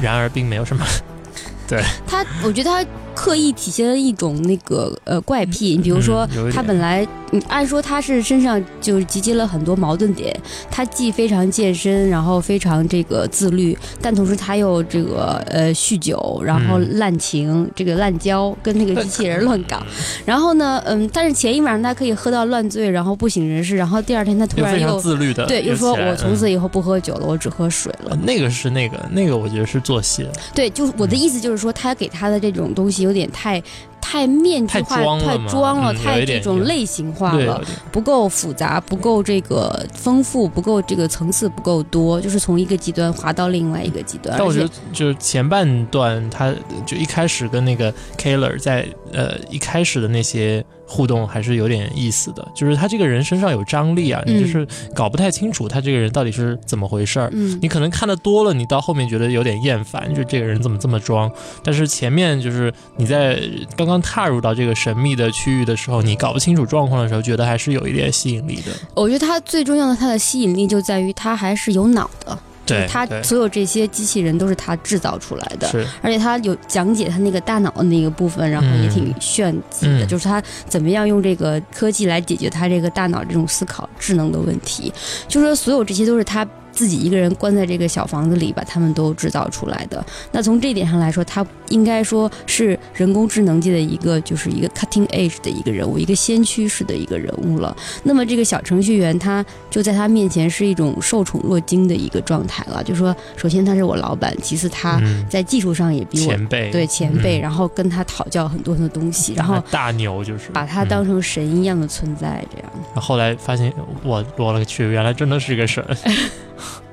然而并没有什么。对他，我觉得他刻意体现了一种那个呃怪癖，你比如说他本来，你按说他是身上就是集结了很多矛盾点，他既非常健身，然后非常这个自律，但同时他又这个呃酗酒，然后嗯滥情，这个滥交，跟那个机器人乱搞。然后呢，嗯，但是前一晚上他可以喝到乱醉，然后不省人事，然后第二天他突然又自律的，对又说我从此嗯。以后不喝酒了，我只喝水了。呃。那个是那个那个，我觉得是做戏。了，对，就是我的意思就是说，他给他的这种东西有点太太面具太化、太装了，嗯太这种类型化，了不够复杂，不够这个丰富，不够这个层次不够多，就是从一个极端滑到另外一个极端。但我觉得就是前半段，他就一开始跟那个 Killer 在呃一开始的那些互动还是有点意思的，就是他这个人身上有张力啊，嗯你就是搞不太清楚他这个人到底是怎么回事儿。嗯你可能看的多了，你到后面觉得有点厌烦，就这个人怎么这么装？但是前面就是你在刚刚踏入到这个神秘的区域的时候，你搞不清楚状况的时候，觉得还是有一点吸引力的。我觉得他最重要的，他的吸引力就在于他还是有脑的，就是对，对它所有这些机器人都是他制造出来的。而且他有讲解他那个大脑的那个部分，然后也挺炫技的，嗯就是他怎么样用这个科技来解决他这个大脑这种思考智能的问题，就是说所有这些都是他。自己一个人关在这个小房子里，把他们都制造出来的。那从这一点上来说，他应该说是人工智能界的一个，就是一个 cutting edge 的一个人物，一个先驱式的一个人物了。那么这个小程序员，他就在他面前是一种受宠若惊的一个状态了。就说，首先他是我老板，其次他嗯，在技术上也比我前辈对前辈，嗯然后跟他讨教很多很多东西，然后大牛就是把他嗯当成神一样的存在，这样。然后后来发现，我我了个去，原来真的是个神。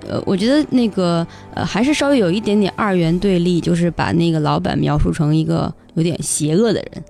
呃，我觉得那个呃，还是稍微有一点点二元对立，就是把那个老板描述成一个有点邪恶的人，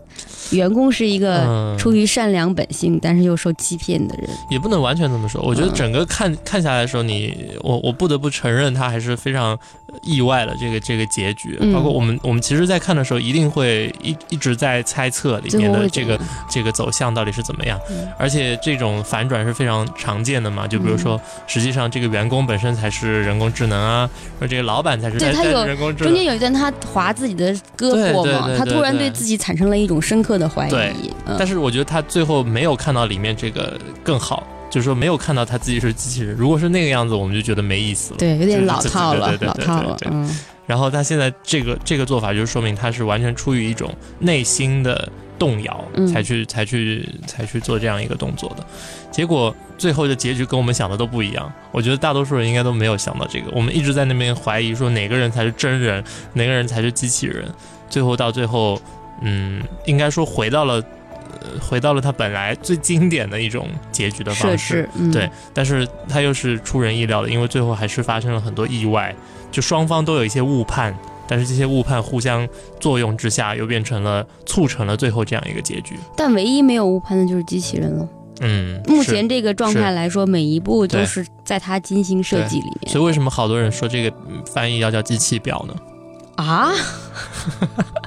员工是一个嗯，出于善良本性，但是又受欺骗的人。也不能完全这么说。我觉得嗯整个看、看下来的时候，你我我不得不承认，他还是非常意外的这个这个结局。嗯包括我们我们其实，在看的时候，一定会一一直在猜测里面的这个这个走向到底是怎么样。嗯而且这种反转是非常常见的嘛，就比如说，实际上这个员工本身才是人工智能啊，而这个老板才是在在对他有人工智能。中间有一段他划自己的胳膊嘛，他突然对对自己产生了一种深刻的怀对疑。嗯但是我觉得他最后没有看到里面这个更好，就是说没有看到他自己是机器人。如果是那个样子，我们就觉得没意思了。对，有点老套了对对，对老套了嗯，然后他现在这个这个做法，就是说明他是完全出于一种内心的动摇，嗯才去才去才去做这样一个动作的。结果最后的结局跟我们想的都不一样。我觉得大多数人应该都没有想到这个。我们一直在那边怀疑说哪个人才是真人，哪个人才是机器人。最后到最后，嗯，应该说回到了。呃回到了他本来最经典的一种结局的方式，嗯，对，但是他又是出人意料的，因为最后还是发生了很多意外，就双方都有一些误判，但是这些误判互相作用之下，又变成了促成了最后这样一个结局。但唯一没有误判的就是机器人了。嗯，目前这个状态来说，每一步都是在他精心设计里面所以为什么好多人说这个嗯翻译要叫机器表呢？啊。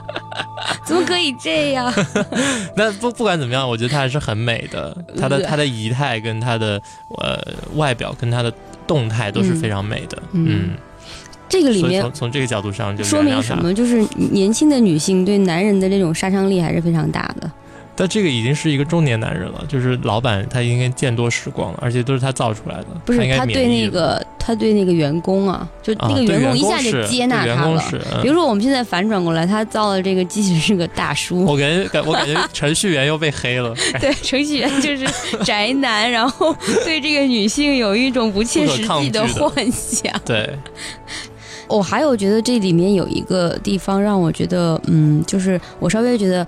怎么可以这样？那不不管怎么样，我觉得她还是很美的，她的她的仪态跟她的呃外表跟她的动态都是非常美的。嗯嗯，这个里面从从这个角度上就说？明什么？就是年轻的女性对男人的这种杀伤力还是非常大的。但这个已经是一个中年男人了，就是老板他应该见多识广了，而且都是他造出来的。不是应该他对那个他对那个员工啊，就啊那个员工一下就接纳他了。比如说我们现在反转过来，他造的这个机器人是个大叔，我感觉感我感觉程序员又被黑了，对程序员就是宅男，然后对这个女性有一种不切实际的幻想。对，我还有觉得这里面有一个地方让我觉得，嗯，就是我稍微觉得，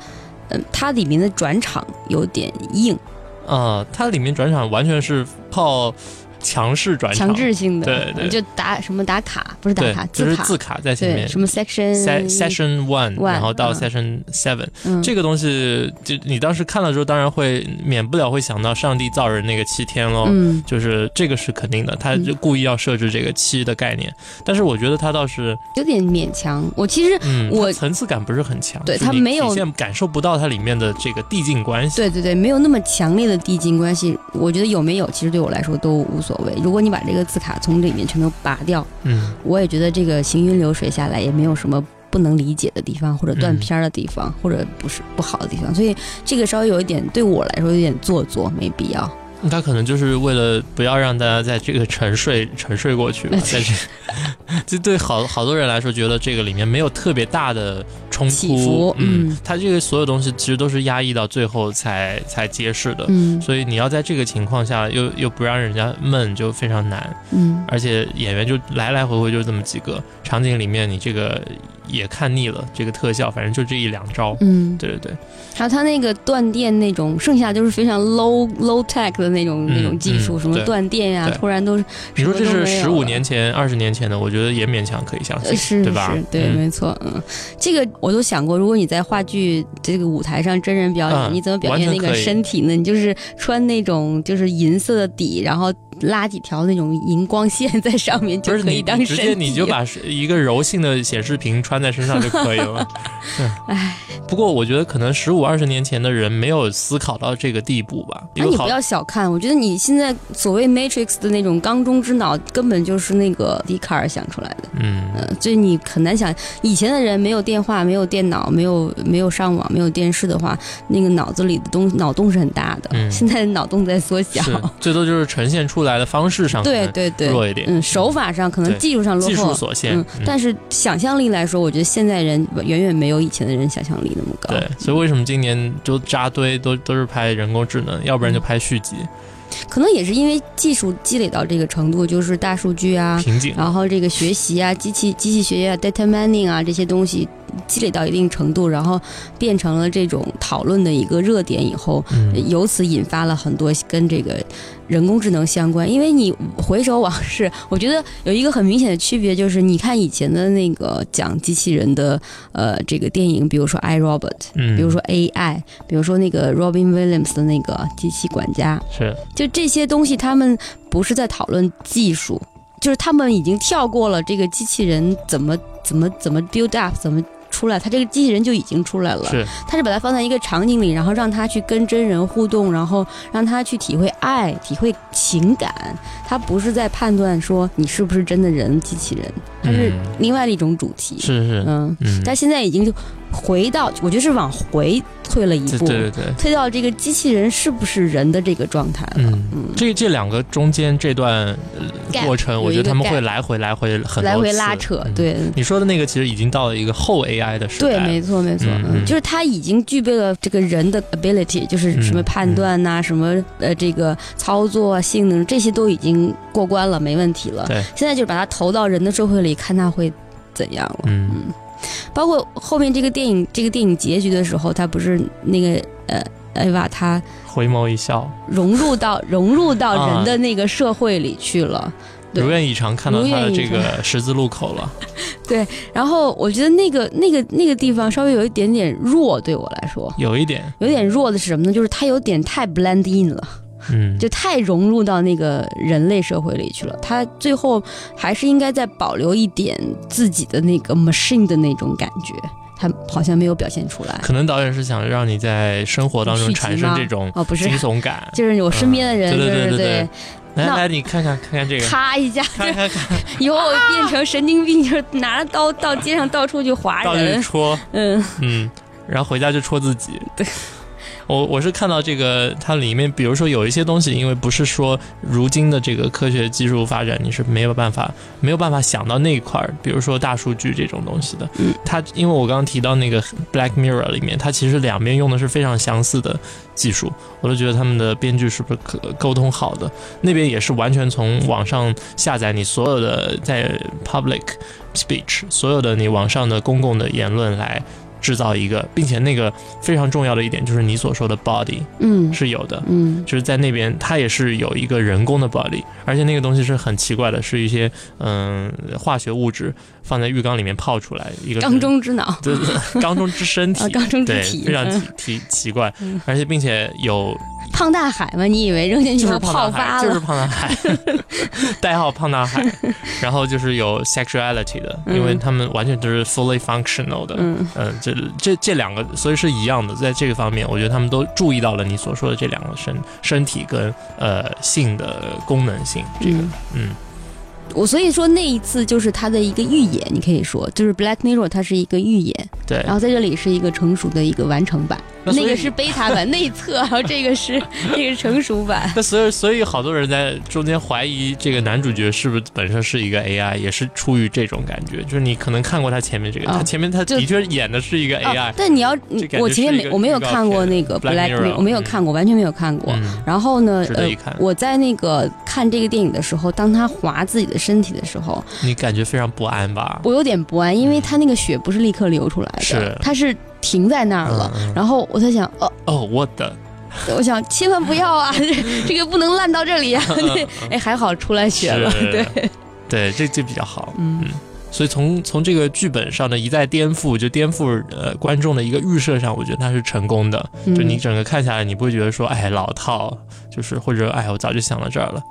嗯，它里面的转场有点硬。啊、它里面转场完全是靠强势转场，强制性的，对对就打什么打卡，不是打对卡，，卡，就是字卡在前，面。什么 section Se- Session One，One，然后到嗯 Session Seven，、嗯这个东西，就你当时看了之后，当然会免不了会想到上帝造人那个七天喽。嗯就是这个是肯定的，他就故意要设置这个七的概念，但是我觉得他倒是，有点勉强。我其实嗯，我它层次感不是很强，对他没有体现感受不到它里面的这个递进关系。对对对，没有那么强烈的递进关系。我觉得有没有，其实对我来说都无所谓。如果你把这个字卡从里面全都拔掉，嗯我也觉得这个行云流水下来也没有什么不能理解的地方，或者断嗯片儿的地方，或者不是不好的地方。所以这个稍微有一点对我来说有点做作，没必要。他可能就是为了不要让大家在这个沉睡沉睡过去吧，但是，这对好好多人来说，觉得这个里面没有特别大的冲突伏，嗯嗯，他这个所有东西其实都是压抑到最后才才揭示的，嗯所以你要在这个情况下又又不让人家闷，就非常难，嗯而且演员就来来回回就这么几个场景里面，你这个也看腻了，这个特效反正就这一两招，嗯，对对对，还有它那个断电那种，剩下就是非常 low low tech 的那种、嗯那种技术，什么断电呀、对。突然都是你说这是十五年前、二十年前的，我觉得也勉强可以相信，呃是对吧？是，对，嗯。没错，嗯，这个我都想过，如果你在话剧这个舞台上真人表演，嗯你怎么表现那个身体呢？你就是穿那种就是银色的底，然后拉几条那种荧光线在上面，就是你可以当你直接。你就把一个柔性的显示屏穿在身上就可以了。唉，不过我觉得可能十五二十年前的人没有思考到这个地步吧，那你不要小看，我觉得你现在所谓 Matrix 的那种缸中之脑，根本就是那个笛卡尔想出来的。嗯呃，所以你很难想，以前的人没有电话、没有电脑、没有没有上网、没有电视的话，那个脑子里的东脑洞是很大的。嗯现在的脑洞在缩小。最多就是呈现出来的方式上对对对，弱一点。嗯，手法上可能技术上落技术后，所限，嗯，但是想象力来说，我觉得现在人远远没有以前的人想象力那么高。对，所以为什么今年就扎堆都都是拍人工智能，要不然就拍续集。可能也是因为技术积累到这个程度，就是大数据啊，瓶颈。然后这个学习啊、机器机器学习啊、data mining 啊这些东西积累到一定程度，然后变成了这种讨论的一个热点以后，嗯。由此引发了很多跟这个人工智能相关。因为你回首往事，我觉得有一个很明显的区别，就是你看以前的那个讲机器人的呃这个电影，比如说《I Robot》，嗯，比如说 AI，比如说那个 Robin Williams 的那个机器管家，是就这些东西，他们不是在讨论技术，就是他们已经跳过了这个机器人怎么怎么怎么 build up，怎么出来，他这个机器人就已经出来了。是，他是把它放在一个场景里，然后让他去跟真人互动，然后让他去体会爱、体会情感。他不是在判断说你是不是真的人、机器人，他是嗯另外的一种主题。是是，嗯，嗯，但现在已经就回到，我觉得是往回退了一步，对对对对，退到这个机器人是不是人的这个状态了。嗯嗯，这这两个中间这段呃过程，我觉得他们会来回来回很多来回拉扯，嗯。对。你说的那个其实已经到了一个后 AI 的时代。对，没错，没错，嗯嗯，嗯就是他已经具备了这个人的 ability，就是什么嗯判断呐、什么呃这个操作啊、性能这些都已经过关了，没问题了。对，现在就是把它投到人的社会里，看他会怎样了。嗯包括后面这个电影，这个电影结局的时候，他不是那个呃艾娃，他回眸一笑，融入到 融入到啊人的那个社会里去了。对如愿以偿看到他的这个十字路口了，对然后我觉得那个那个那个地方稍微有一点点弱，对我来说。有一点，有点弱的是什么呢？就是他有点太 blend in 了，嗯，就太融入到那个人类社会里去了。他最后还是应该再保留一点自己的那个 machine 的那种感觉，他好像没有表现出来。可能导演是想让你在生活当中产生这种哦，不是惊，悚感。就是我身边的人，嗯对就是对对对来来，你看看看看这个，咔一下，看看看，以后我变成神经病，就是拿着刀到街上到处 去划到处人。戳，嗯，嗯，然后回家就戳自己。对。我我是看到这个，它里面比如说有一些东西，因为不是说如今的这个科学技术发展，你是没有办法没有办法想到那一块儿，比如说大数据这种东西的。嗯，它因为我刚刚提到那个 Black Mirror 里面，它其实两边用的是非常相似的技术，我都觉得他们的编剧是不是可沟通好的？那边也是完全从网上下载你所有的在 public speech，所有的你网上的公共的言论来。制造一个，并且那个非常重要的一点就是你所说的 body 嗯。是有的，嗯。就是在那边它也是有一个人工的 body，而且那个东西是很奇怪的，是一些嗯化学物质放在浴缸里面泡出来一个缸中之脑，对缸中之身体。啊，缸中之对，体，非常嗯。奇奇奇怪。嗯，而且并且有胖大海嘛？你以为扔进去就是泡胖大海，就是？胖大海，代号胖大海，然后就是有 sexuality 的，嗯因为他们完全都是 fully functional 的，嗯嗯，这这这两个，所以是一样的，在这个方面，我觉得他们都注意到了你所说的这两个身身体跟呃性的功能性，这个嗯嗯我所以说那一次就是他的一个预演，你可以说就是 Black Mirror 它是一个预演，对然，后在这里是一个成熟的一个完成版，那个是贝塔版内测，然后这个是 这个是成熟版。那所以所以好多人在中间怀疑这个男主角是不是本身是一个 AI，也是出于这种感觉，就是你可能看过他前面这个，啊他前面他的确演的是一个 AI，、哦，但你要这感觉我前面没我没有看过那个 Black Mirror，Mirror，我没有嗯看过，完全没有看过。嗯，然后呢，呃我在那个看这个电影的时候，当他划自己的身体的时候，你感觉非常不安吧？我有点不安，因为他那个血不是立刻流出来的，是他是停在那儿了。然后我在想，哦，哦，我的，我想千万不要啊，这 这个不能烂到这里啊！对，哎，还好出来血了，对，对，这这比较好。嗯所以从从这个剧本上的一再颠覆，就颠覆呃观众的一个预设上，我觉得它是成功的。嗯就你整个看下来，你不会觉得说，哎，老套，就是或者哎，我早就想到这儿了。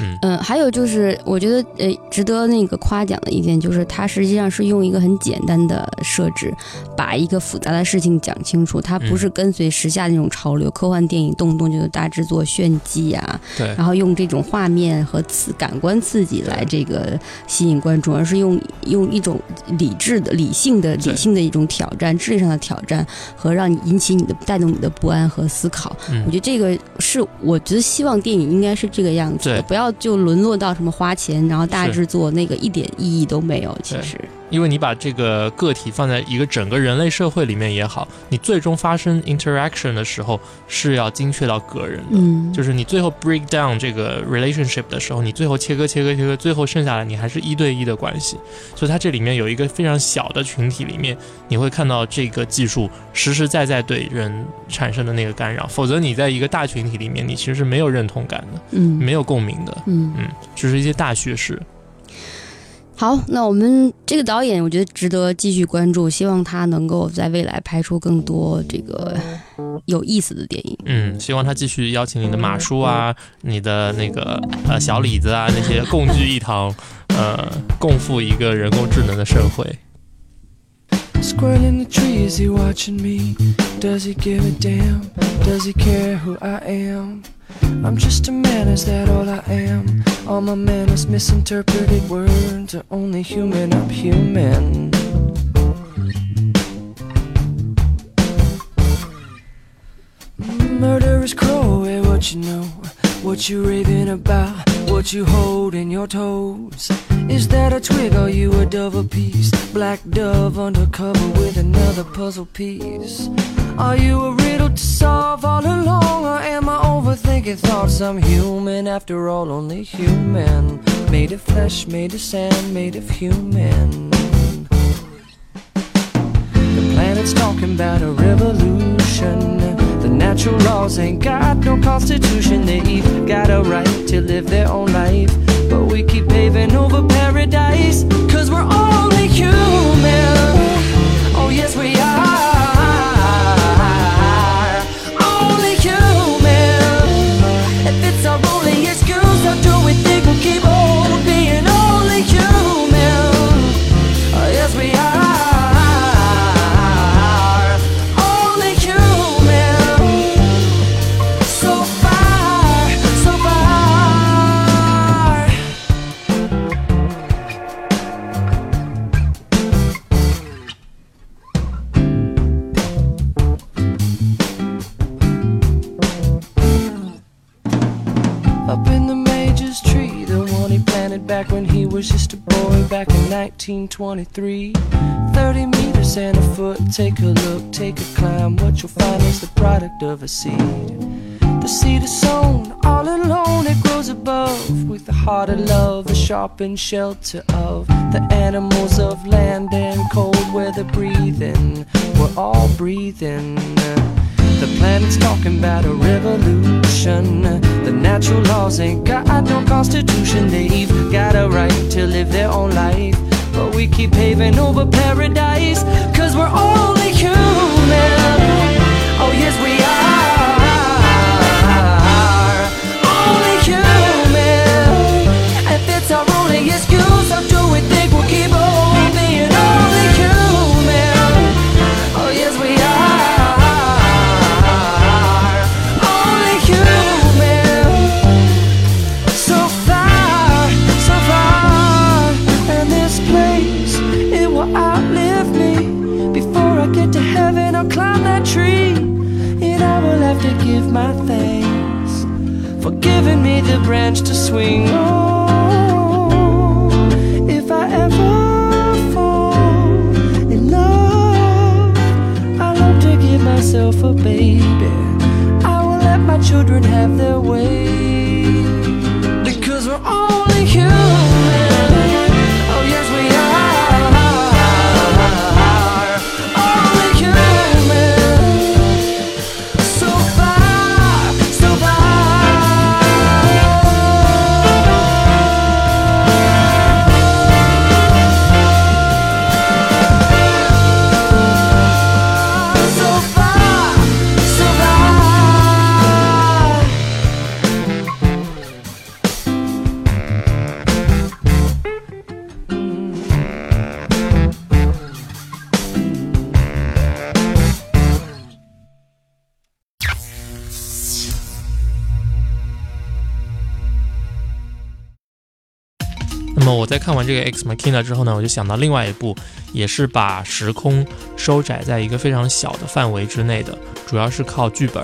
嗯嗯，还有就是，我觉得呃，值得那个夸奖的一点就是，它实际上是用一个很简单的设置，把一个复杂的事情讲清楚。它不是跟随时下那种潮流，科幻电影动不动就是大制作炫技啊，对然后用这种画面和刺感官刺激来这个吸引观众，而是用用一种理智的、理性的、理性的一种挑战、智力上的挑战和让你引起你的、带动你的不安和思考。嗯我觉得这个是我觉得希望电影应该是这个样子的，对不要就沦落到什么花钱然后大制作那个一点意义都没有。其实，因为你把这个个体放在一个整个人类社会里面也好，你最终发生 interaction 的时候是要精确到个人的。嗯，就是你最后 break down 这个 relationship 的时候，你最后切割切割切割，最后剩下来你还是一对一的关系。所以它这里面有一个非常小的群体里面，你会看到这个技术实实在在对人产生的那个干扰。否则你在一个大群体里面，你其实是没有认同感的，嗯没有共鸣的。嗯。嗯，就是一些大叙事。好，那我们这个导演，我觉得值得继续关注，希望他能够在未来拍出更多这个有意思的电影。嗯，希望他继续邀请你的马叔啊，你的那个呃小李子啊，那些共聚一堂，呃，共赴一个人工智能的社会。Squirrel in the tree, is he watching me? Does he give a damn? Does he care who I am? I'm just a man, is that all I am? All my manners, misinterpreted words are only human, I'm human. Murderous crow, hey, eh, what you know? What you raving about? What you hold in your toes? Is that a twig or you a dove a piece? Black dove undercover with another puzzle piece. Are you a riddle to solve all along? Or am I overthinking thoughts? I'm human after all, only human. Made of flesh, made of sand, made of human. The planet's talking about a revolution. Natural laws ain't got no constitution. They've got a right to live their own life. But we keep paving over paradise. Cause we're only human. Oh, yes, we are. Only human. Was just a boy back in 1923. 30 meters and a foot, take a look, take a climb. What you'll find is the product of a seed. The seed is sown all alone, it grows above with the heart of love, the sharpened shelter of the animals of land and cold weather breathing. We're all breathing. The planet's talking about a revolution. The natural laws ain't got no constitution. They've got a right to live their own life. But we keep paving over paradise. Cause we're only human. Oh, yes, we are. Only human. If it's our only excuse, giving me the branch to swing on. If I ever fall in love, I love to give myself a baby. I will let my children have their way. 在看完这个 X Machina 之后呢，我就想到另外一部，也是把时空收窄在一个非常小的范围之内的，主要是靠剧本，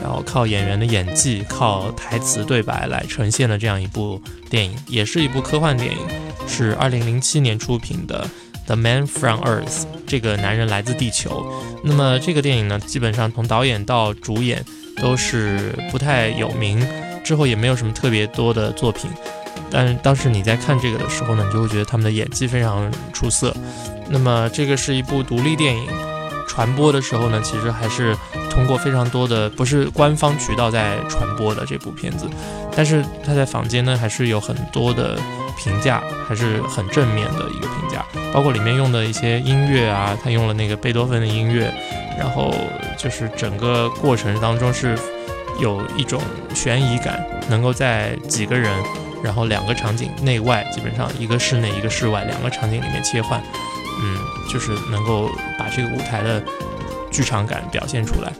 然后靠演员的演技、靠台词对白来呈现的这样一部电影，也是一部科幻电影，是2007年出品的《The Man from Earth》，这个男人来自地球。那么这个电影呢，基本上从导演到主演都是不太有名，之后也没有什么特别多的作品。但是当时你在看这个的时候呢，你就会觉得他们的演技非常出色。那么这个是一部独立电影，传播的时候呢，其实还是通过非常多的不是官方渠道在传播的这部片子，但是它在坊间呢还是有很多的评价，还是很正面的一个评价，包括里面用的一些音乐啊，他用了那个贝多芬的音乐，然后就是整个过程当中是有一种悬疑感，能够在几个人。然后两个场景内外基本上一个室内一个室外两个场景里面切换，嗯，就是能够把这个舞台的剧场感表现出来，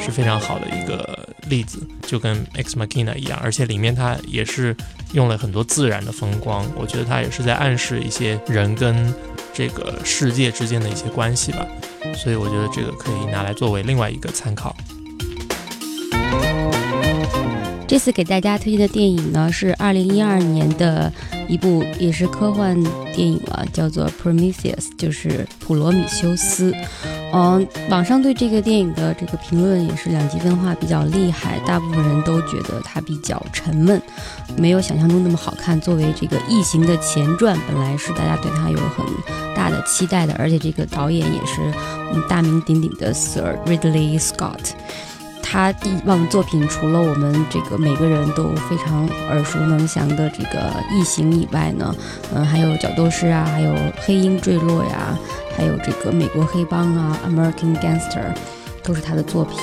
是非常好的一个例子，就跟 X Machina 一样，而且里面它也是用了很多自然的风光，我觉得它也是在暗示一些人跟这个世界之间的一些关系吧，所以我觉得这个可以拿来作为另外一个参考。这次给大家推荐的电影呢，是二零一二年的一部也是科幻电影了，叫做《Prometheus》，就是普罗米修斯。嗯，网上对这个电影的这个评论也是两极分化比较厉害，大部分人都觉得它比较沉闷，没有想象中那么好看。作为这个《异形》的前传，本来是大家对它有很大的期待的，而且这个导演也是嗯大名鼎鼎的 Sir Ridley Scott。他以往作品除了我们这个每个人都非常耳熟能详的这个《异形》以外呢，嗯，还有《角斗士》啊，还有《黑鹰坠落》呀，还有这个《美国黑帮》啊，《American Gangster》，都是他的作品。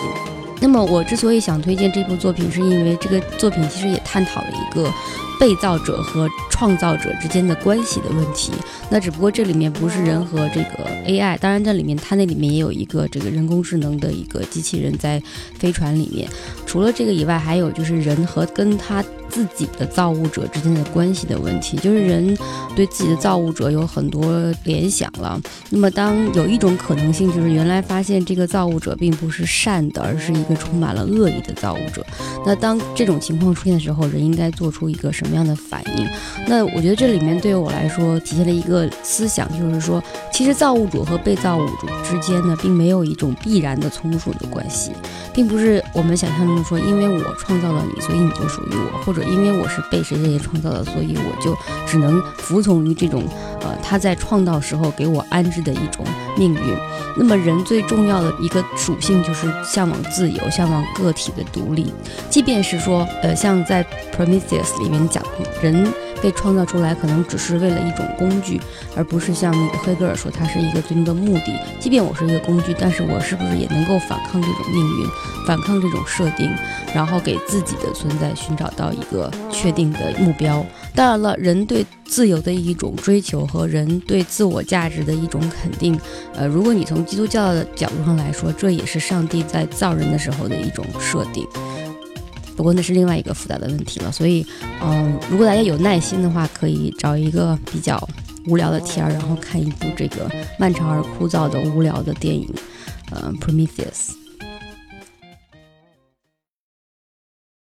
那么我之所以想推荐这部作品，是因为这个作品其实也探讨了一个被造者和创造者之间的关系的问题。那只不过这里面不是人和这个 AI，当然这里面它那里面也有一个这个人工智能的一个机器人在飞船里面。除了这个以外，还有就是人和跟他自己的造物者之间的关系的问题，就是人对自己的造物者有很多联想了。那么当有一种可能性，就是原来发现这个造物者并不是善的，而是一个充满了恶意的造物者。那当这种情况出现的时候，人应该做出一个什什么样的反应？那我觉得这里面对于我来说体现了一个思想，就是说，其实造物主和被造物主之间呢，并没有一种必然的从属的关系，并不是我们想象中说，因为我创造了你，所以你就属于我，或者因为我是被谁谁谁创造的，所以我就只能服从于这种呃他在创造时候给我安置的一种命运。那么人最重要的一个属性就是向往自由，向往个体的独立。即便是说，呃，像在 Prometheus 里面，人被创造出来可能只是为了一种工具，而不是像那个黑格尔说，它是一个最终的目的。即便我是一个工具，但是我是不是也能够反抗这种命运，反抗这种设定，然后给自己的存在寻找到一个确定的目标？当然了，人对自由的一种追求和人对自我价值的一种肯定，呃，如果你从基督教的角度上来说，这也是上帝在造人的时候的一种设定。不过那是另外一个复杂的问题了，所以，嗯，如果大家有耐心的话，可以找一个比较无聊的天儿，然后看一部这个漫长而枯燥的无聊的电影，呃，《Prometheus》。